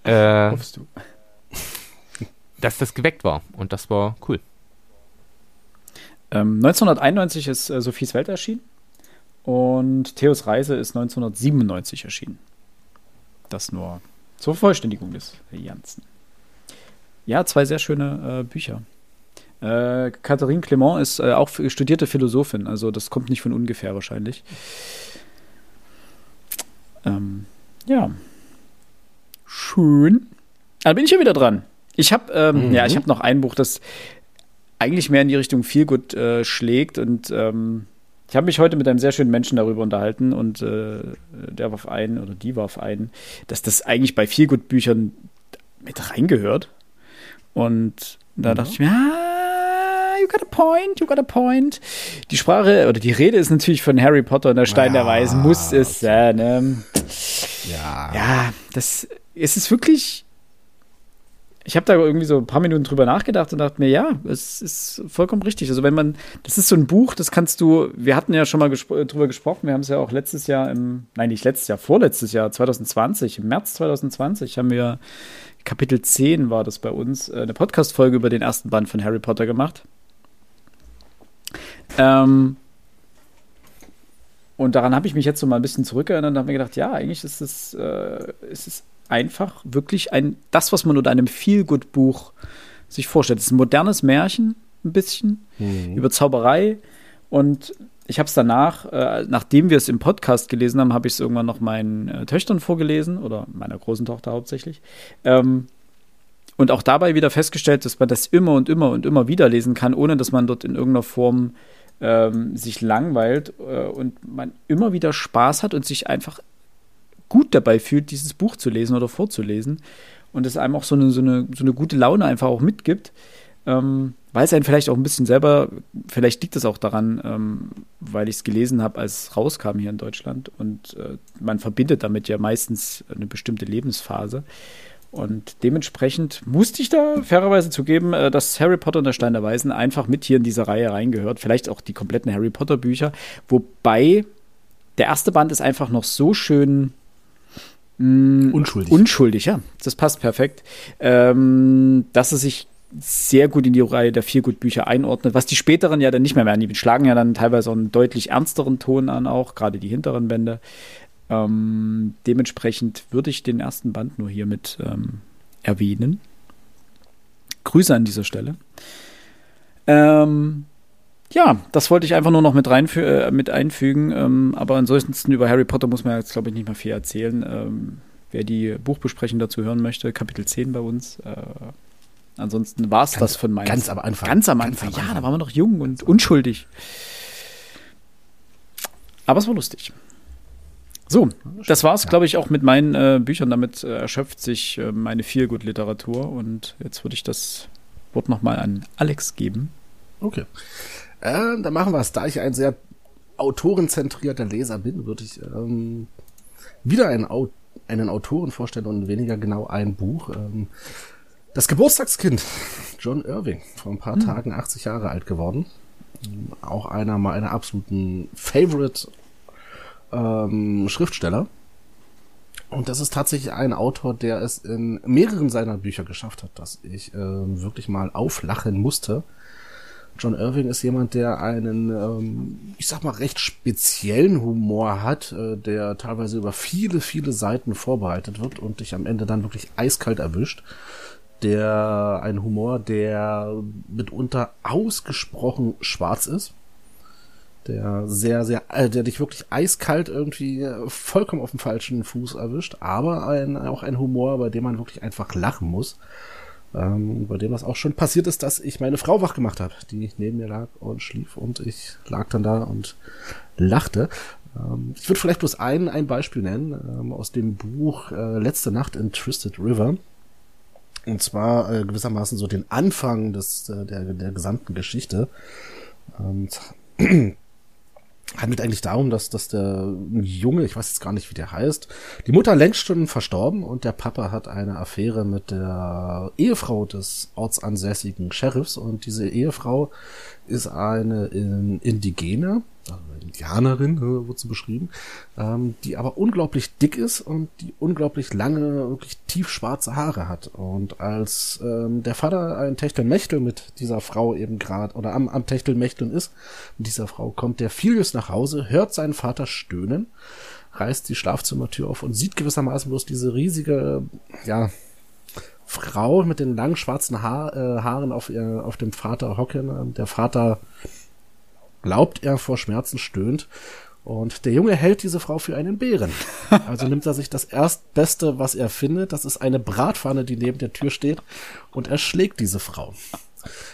Äh, Hoffst du? Dass das geweckt war und das war cool. Ähm, 1991 ist äh, Sophies Welt erschienen und Theos Reise ist 1997 erschienen. Das nur zur Vervollständigung des Janssen. Ja, zwei sehr schöne äh, Bücher. Äh, Catherine Clement ist äh, auch studierte Philosophin, also das kommt nicht von ungefähr wahrscheinlich. Ähm, ja. Schön. Da bin ich ja wieder dran. Ich habe ähm, mhm. ja, ich habe noch ein Buch, das eigentlich mehr in die Richtung Feelgood äh, schlägt. Und ähm, ich habe mich heute mit einem sehr schönen Menschen darüber unterhalten und äh, der warf ein, oder die warf ein, dass das eigentlich bei Feelgood-Büchern mit reingehört. Und da mhm. dachte ich mir, ah, you got a point, you got a point. Die Sprache oder die Rede ist natürlich von Harry Potter und der Stein ja, der Weisen, muss es sein. Ne? Ja. Ja, das es ist wirklich ich habe da irgendwie so ein paar Minuten drüber nachgedacht und dachte mir, ja, es ist vollkommen richtig. Also wenn man, das ist so ein Buch, das kannst du, wir hatten ja schon mal gespro drüber gesprochen, wir haben es ja auch letztes Jahr im, nein, nicht letztes Jahr, vorletztes Jahr, 2020, im März 2020 haben wir Kapitel 10 war das bei uns, äh, eine Podcast-Folge über den ersten Band von Harry Potter gemacht. Ähm, und daran habe ich mich jetzt so mal ein bisschen zurückerinnert und habe mir gedacht, ja, eigentlich ist es, äh, ist es einfach wirklich ein, das, was man unter einem Feel-Good-Buch sich vorstellt. Es ist ein modernes Märchen, ein bisschen, mhm. über Zauberei. Und ich habe es danach, äh, nachdem wir es im Podcast gelesen haben, habe ich es irgendwann noch meinen äh, Töchtern vorgelesen oder meiner großen Tochter hauptsächlich. Ähm, und auch dabei wieder festgestellt, dass man das immer und immer und immer wieder lesen kann, ohne dass man dort in irgendeiner Form ähm, sich langweilt äh, und man immer wieder Spaß hat und sich einfach gut dabei fühlt, dieses Buch zu lesen oder vorzulesen. Und es einem auch so eine, so eine, so eine gute Laune einfach auch mitgibt. Ähm, weil es einen vielleicht auch ein bisschen selber, vielleicht liegt es auch daran, ähm, weil ich es gelesen habe, als es rauskam hier in Deutschland. Und äh, man verbindet damit ja meistens eine bestimmte Lebensphase. Und dementsprechend musste ich da fairerweise zugeben, äh, dass Harry Potter und der Stein der Weisen einfach mit hier in diese Reihe reingehört. Vielleicht auch die kompletten Harry Potter Bücher. Wobei der erste Band ist einfach noch so schön Mm, Unschuldig. Unschuldig, ja. Das passt perfekt. Ähm, dass er sich sehr gut in die Reihe der Feelgood-Bücher einordnet, was die späteren ja dann nicht mehr werden. Die schlagen ja dann teilweise auch einen deutlich ernsteren Ton an, auch gerade die hinteren Bände. Ähm, dementsprechend würde ich den ersten Band nur hier mit ähm, erwähnen. Grüße an dieser Stelle. Ähm, ja, das wollte ich einfach nur noch mit, äh, mit einfügen. Ähm, aber ansonsten über Harry Potter muss man jetzt, glaube ich, nicht mehr viel erzählen. Ähm, wer die Buchbesprechung dazu hören möchte, Kapitel 10 bei uns. Äh, ansonsten war es das von meinem. Ganz am Anfang. Ganz am Anfang. Ganz am Anfang. Ja, da waren wir noch jung und unschuldig. Aber es war lustig. So, das war's, glaube ich, auch mit meinen äh, Büchern. Damit äh, erschöpft sich äh, meine Feelgood-Literatur. Und jetzt würde ich das Wort nochmal an Alex geben. Okay. Äh, dann machen wir es. Da ich ein sehr autorenzentrierter Leser bin, würde ich ähm, wieder einen, Au einen Autoren vorstellen und weniger genau ein Buch. Ähm, das Geburtstagskind, John Irving, vor ein paar hm. Tagen 80 Jahre alt geworden. Auch einer meiner absoluten Favorite ähm, Schriftsteller. Und das ist tatsächlich ein Autor, der es in mehreren seiner Bücher geschafft hat, dass ich äh, wirklich mal auflachen musste. John Irving ist jemand, der einen, ähm, ich sag mal, recht speziellen Humor hat, äh, der teilweise über viele, viele Seiten vorbereitet wird und dich am Ende dann wirklich eiskalt erwischt. Der, ein Humor, der mitunter ausgesprochen schwarz ist. Der sehr, sehr, äh, der dich wirklich eiskalt irgendwie äh, vollkommen auf dem falschen Fuß erwischt, aber ein, auch ein Humor, bei dem man wirklich einfach lachen muss ähm, bei dem das auch schon passiert ist, dass ich meine Frau wach gemacht habe, die neben mir lag und schlief und ich lag dann da und lachte. Ähm, ich würde vielleicht bloß ein, ein Beispiel nennen ähm, aus dem Buch äh, Letzte Nacht in Twisted River. Und zwar äh, gewissermaßen so den Anfang des, äh, der, der gesamten Geschichte. Ähm, handelt eigentlich darum, dass, dass der Junge, ich weiß jetzt gar nicht, wie der heißt, die Mutter längst schon verstorben und der Papa hat eine Affäre mit der Ehefrau des ortsansässigen Sheriffs und diese Ehefrau ist eine Indigene, Indianerin, wird sie beschrieben, ähm, die aber unglaublich dick ist und die unglaublich lange, wirklich tiefschwarze Haare hat. Und als ähm, der Vater ein Techtelmechtel mit dieser Frau eben gerade oder am, am Techtelmechteln ist, mit dieser Frau kommt der Filius nach Hause, hört seinen Vater stöhnen, reißt die Schlafzimmertür auf und sieht gewissermaßen bloß diese riesige, ja, Frau mit den langen schwarzen Haar, äh, Haaren auf, ihr, auf dem Vater hocken. Der Vater glaubt er vor Schmerzen stöhnt. Und der Junge hält diese Frau für einen Bären. Also nimmt er sich das Erstbeste, was er findet. Das ist eine Bratpfanne, die neben der Tür steht. Und er schlägt diese Frau.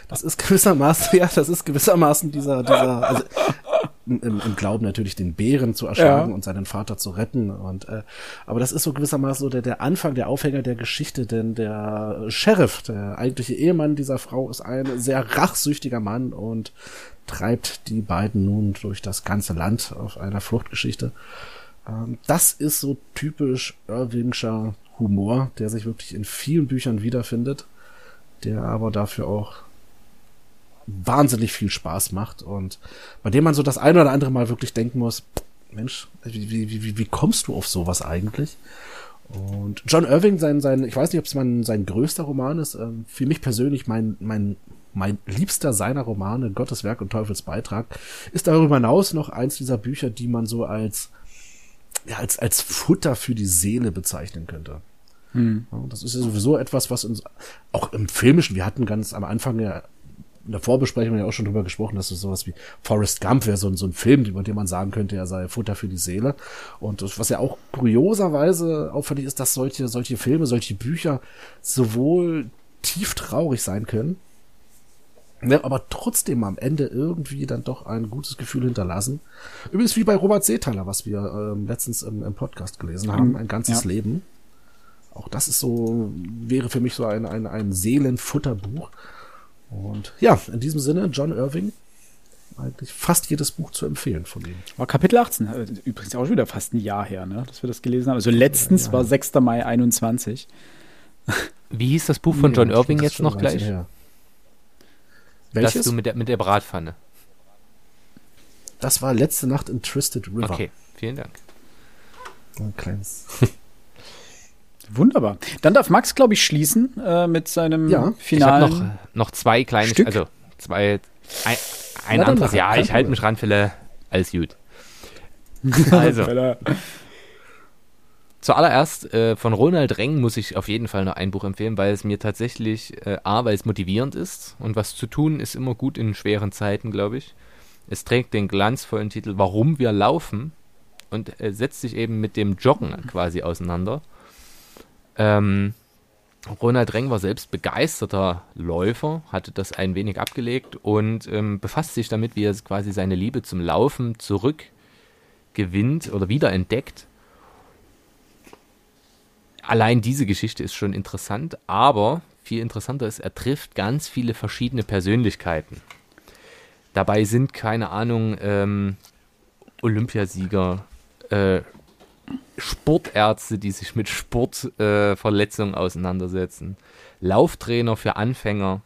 Das ist gewissermaßen, ja, das ist gewissermaßen dieser, dieser, also im, im Glauben natürlich den Bären zu erschlagen ja. und seinen Vater zu retten. Und äh, aber das ist so gewissermaßen so der, der Anfang, der Aufhänger der Geschichte, denn der Sheriff, der eigentliche Ehemann dieser Frau, ist ein sehr rachsüchtiger Mann und treibt die beiden nun durch das ganze Land auf einer Fluchtgeschichte. Ähm, das ist so typisch Irvingscher Humor, der sich wirklich in vielen Büchern wiederfindet, der aber dafür auch wahnsinnig viel Spaß macht und bei dem man so das eine oder andere Mal wirklich denken muss, Mensch, wie, wie, wie, wie kommst du auf sowas eigentlich? Und John Irving, sein, sein, ich weiß nicht, ob es mein, sein größter Roman ist, ähm, für mich persönlich mein, mein, mein liebster seiner Romane, Gottes Werk und Teufels Beitrag, ist darüber hinaus noch eins dieser Bücher, die man so als, ja, als, als Futter für die Seele bezeichnen könnte. Hm. Das ist ja sowieso etwas, was uns auch im Filmischen, wir hatten ganz am Anfang ja in der Vorbesprechung ja auch schon drüber gesprochen, dass es sowas wie Forrest Gump wäre, so, so ein Film, über den man sagen könnte, er sei Futter für die Seele. Und was ja auch kurioserweise auffällig ist, dass solche, solche Filme, solche Bücher sowohl tief traurig sein können, ja, aber trotzdem am Ende irgendwie dann doch ein gutes Gefühl hinterlassen. Übrigens wie bei Robert Seethaler, was wir ähm, letztens im, im, Podcast gelesen haben, ein ganzes ja. Leben. Auch das ist so, wäre für mich so ein, ein, ein Seelenfutterbuch. Und ja, in diesem Sinne, John Irving, eigentlich fast jedes Buch zu empfehlen von ihm. War Kapitel 18, äh, übrigens auch schon wieder fast ein Jahr her, ne, dass wir das gelesen haben. Also letztens ja, ja. war 6. Mai 21. Wie hieß das Buch von John Irving jetzt noch gleich? Her. Welches? Das du mit der, mit der Bratpfanne. Das war letzte Nacht in Twisted River. Okay, vielen Dank. Ein kleines. Wunderbar. Dann darf Max, glaube ich, schließen äh, mit seinem Ja. finalen. Ich habe noch, noch zwei kleine, Stück? also zwei, ein, ein anderes, ja, ich halte mich ran, Fälle, alles gut. Also, zuallererst äh, von Ronald Reng muss ich auf jeden Fall noch ein Buch empfehlen, weil es mir tatsächlich, äh, A, weil es motivierend ist und was zu tun ist immer gut in schweren Zeiten, glaube ich. Es trägt den glanzvollen Titel Warum wir laufen und äh, setzt sich eben mit dem Joggen quasi auseinander. Ähm, Ronald Reng war selbst begeisterter Läufer, hatte das ein wenig abgelegt und ähm, befasst sich damit, wie er quasi seine Liebe zum Laufen zurückgewinnt oder wiederentdeckt. Allein diese Geschichte ist schon interessant, aber viel interessanter ist, er trifft ganz viele verschiedene Persönlichkeiten. Dabei sind, keine Ahnung, ähm, Olympiasieger, äh, Sportärzte, die sich mit Sportverletzungen äh, auseinandersetzen, Lauftrainer für Anfänger,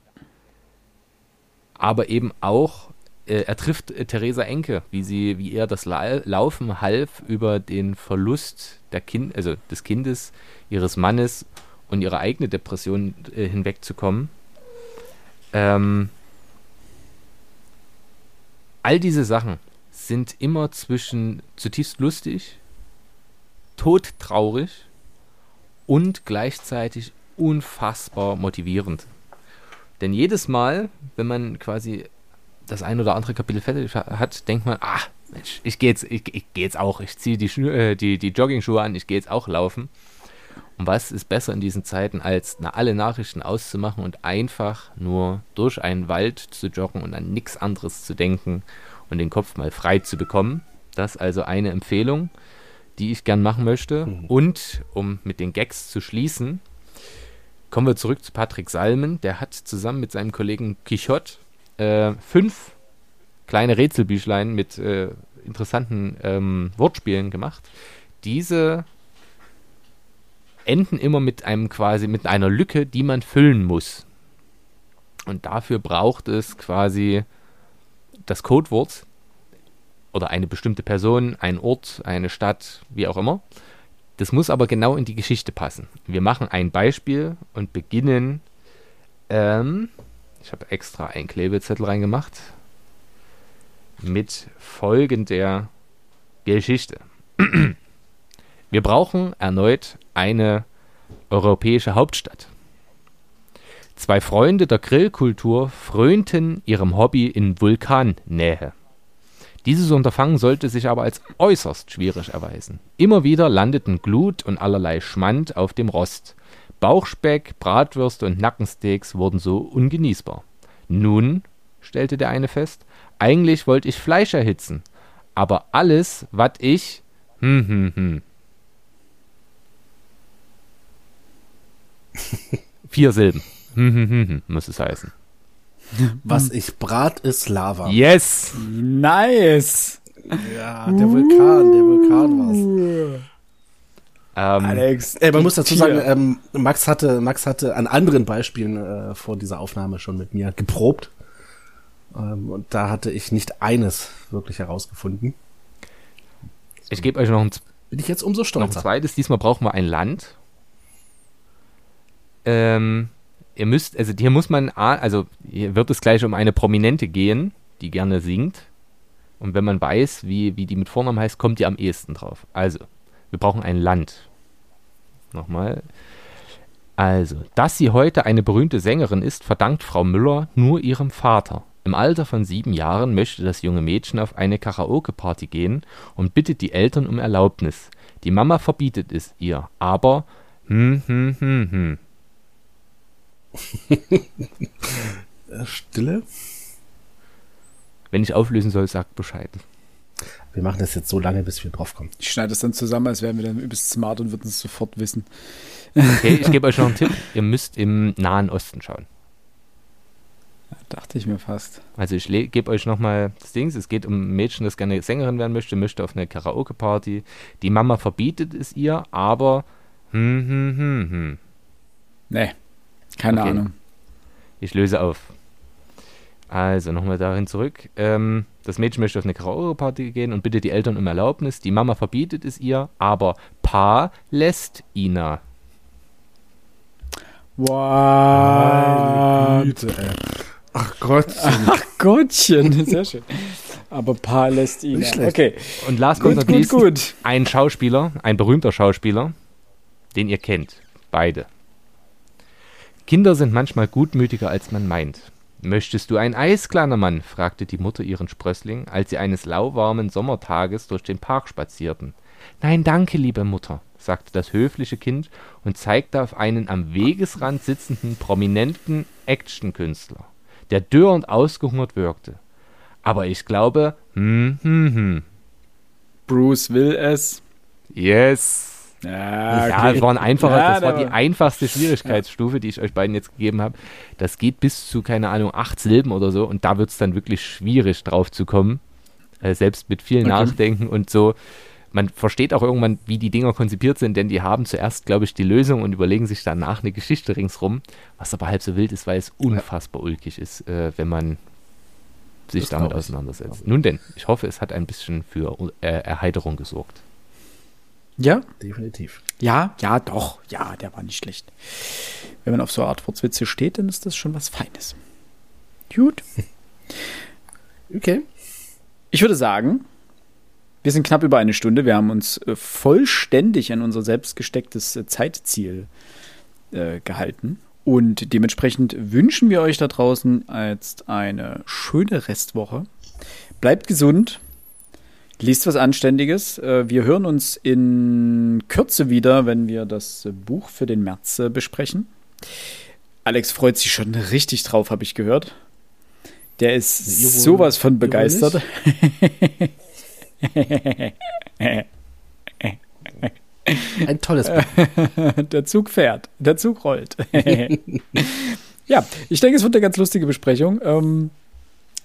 aber eben auch, äh, er trifft äh, Theresa Enke, wie sie, wie er das La Laufen half, über den Verlust der kind, also des Kindes, ihres Mannes und ihre eigene Depression äh, hinwegzukommen. Ähm, all diese Sachen sind immer zwischen zutiefst lustig, todtraurig und gleichzeitig unfassbar motivierend. Denn jedes Mal, wenn man quasi das ein oder andere Kapitel fertig ha- hat, denkt man, ah, Mensch, ich gehe jetzt, ich, ich geh jetzt auch, ich ziehe die, äh, die, die Jogging-Schuhe an, ich gehe jetzt auch laufen. Und was ist besser in diesen Zeiten, als na, alle Nachrichten auszumachen und einfach nur durch einen Wald zu joggen und an nichts anderes zu denken und den Kopf mal frei zu bekommen? Das ist also eine Empfehlung, die ich gern machen möchte. Und um mit den Gags zu schließen, kommen wir zurück zu Patrick Salmen. Der hat zusammen mit seinem Kollegen Quichotte äh, fünf kleine Rätselbüchlein mit äh, interessanten ähm, Wortspielen gemacht. Diese enden immer mit einem quasi mit einer Lücke, die man füllen muss. Und dafür braucht es quasi das Codewort oder eine bestimmte Person, ein Ort, eine Stadt, wie auch immer. Das muss aber genau in die Geschichte passen. Wir machen ein Beispiel und beginnen. Ähm, ich habe extra einen Klebezettel reingemacht mit folgender Geschichte. Wir brauchen erneut eine europäische Hauptstadt. Zwei Freunde der Grillkultur frönten ihrem Hobby in Vulkannähe. Dieses Unterfangen sollte sich aber als äußerst schwierig erweisen. Immer wieder landeten Glut und allerlei Schmand auf dem Rost. Bauchspeck, Bratwürste und Nackensteaks wurden so ungenießbar. Nun, stellte der eine fest, eigentlich wollte ich Fleisch erhitzen, aber alles, was ich, hm, hm, hm. Vier Silben. Hm, hm, hm, hm, muss es heißen. Was ich brat, ist Lava. Yes! Nice. Ja, der Vulkan, der Vulkan war's. Ähm, Alex. Ey, man muss dazu Tier. sagen, ähm, Max hatte, Max hatte an anderen Beispielen äh, vor dieser Aufnahme schon mit mir geprobt. Ähm, und da hatte ich nicht eines wirklich herausgefunden. ich gebe euch noch ein, Bin ich jetzt umso noch ein stolzer. zweites. Diesmal brauchen wir ein Land. Ähm, ihr müsst, also hier muss man, also hier wird es gleich um eine Prominente gehen, die gerne singt. Und wenn man weiß, wie, wie die mit Vornamen heißt, kommt ihr am ehesten drauf. Also, wir brauchen ein Land. Nochmal. Also, dass sie heute eine berühmte Sängerin ist, verdankt Frau Müller nur ihrem Vater. Im Alter von sieben Jahren möchte das junge Mädchen auf eine Karaoke-Party gehen und bittet die Eltern um Erlaubnis. Die Mama verbietet es ihr, aber hm, hm, hm, hm. Äh, Stille? Wenn ich auflösen soll, sagt Bescheid. Wir machen das jetzt so lange, bis wir drauf kommen. Ich schneide es dann zusammen, als wären wir dann übelst smart und würden es sofort wissen. Okay, ich gebe euch noch einen Tipp. Ihr müsst im Nahen Osten schauen. Dachte ich mir fast. Also ich gebe euch nochmal das Ding. Es geht um ein Mädchen, das gerne Sängerin werden möchte, möchte auf eine Karaoke-Party. Die Mama verbietet es ihr, aber hm, hm, hm, hm. Nee, keine Okay. Ahnung. Ich löse auf. Also nochmal dahin zurück. Ähm, das Mädchen möchte auf eine Karaoke-Party gehen und bittet die Eltern um Erlaubnis. Die Mama verbietet es ihr, aber Pa lässt Ina. Ey. Ach Gott. Ach Gottchen, sehr schön. Aber Palästina. Nicht schlecht. Okay, Und last but not least, ein Schauspieler, ein berühmter Schauspieler, den ihr kennt. Beide. Kinder sind manchmal gutmütiger, als man meint. Möchtest du ein Eis, kleiner Mann? fragte die Mutter ihren Sprössling, als sie eines lauwarmen Sommertages durch den Park spazierten. Nein, danke, liebe Mutter, sagte das höfliche Kind und zeigte auf einen am Wegesrand sitzenden prominenten Actionkünstler, der dürr und ausgehungert wirkte. Aber ich glaube, hm, hm, hm. Bruce will es. Yes. Ja, Ja, es war ein einfacher, Ja, das war die einfachste Schwierigkeitsstufe, die ich euch beiden jetzt gegeben habe. Das geht bis zu, keine Ahnung, acht Silben oder so und da wird es dann wirklich schwierig drauf zu kommen. Äh, selbst mit viel Okay. Nachdenken und so. Man versteht auch irgendwann, wie die Dinger konzipiert sind, denn die haben zuerst, glaube ich, die Lösung und überlegen sich danach eine Geschichte ringsrum, was aber halb so wild ist, weil es unfassbar ulkig ist, äh, wenn man sich Das damit auseinandersetzt. Nun denn, ich hoffe, es hat ein bisschen für äh, Erheiterung gesorgt. Ja, Definitiv. ja, ja, doch. Ja, der war nicht schlecht. Wenn man auf so eine Art Wortwitze steht, dann ist das schon was Feines. Gut. Okay. Ich würde sagen, wir sind knapp über eine Stunde. Wir haben uns äh, vollständig an unser selbst gestecktes äh, Zeitziel äh, gehalten. Und dementsprechend wünschen wir euch da draußen jetzt eine schöne Restwoche. Bleibt gesund. Liest was Anständiges. Äh, Wir hören uns in Kürze wieder, wenn wir das Buch für den März äh, besprechen. Alex freut sich schon richtig drauf, habe ich gehört. Der ist wohl- sowas von begeistert. Ein tolles Buch. Der Zug fährt, der Zug rollt. ja, ich denke, es wird eine ganz lustige Besprechung. Ähm,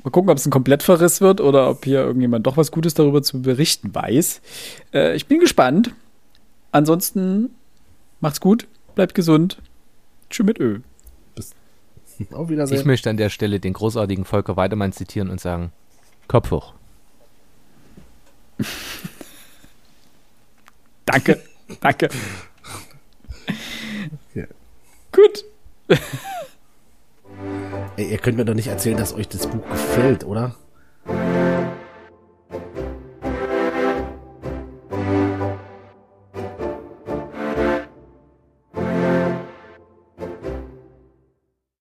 mal gucken, ob es ein Komplettverriss wird oder ob hier irgendjemand doch was Gutes darüber zu berichten weiß. Äh, ich bin gespannt. Ansonsten macht's gut, bleibt gesund. Tschüss mit Ö. Auf Wiedersehen. Ich möchte an der Stelle den großartigen Volker Weidemann zitieren und sagen: Kopf hoch. Danke, danke. Ja. Gut. Ey, ihr könnt mir doch nicht erzählen, dass euch das Buch gefällt, oder?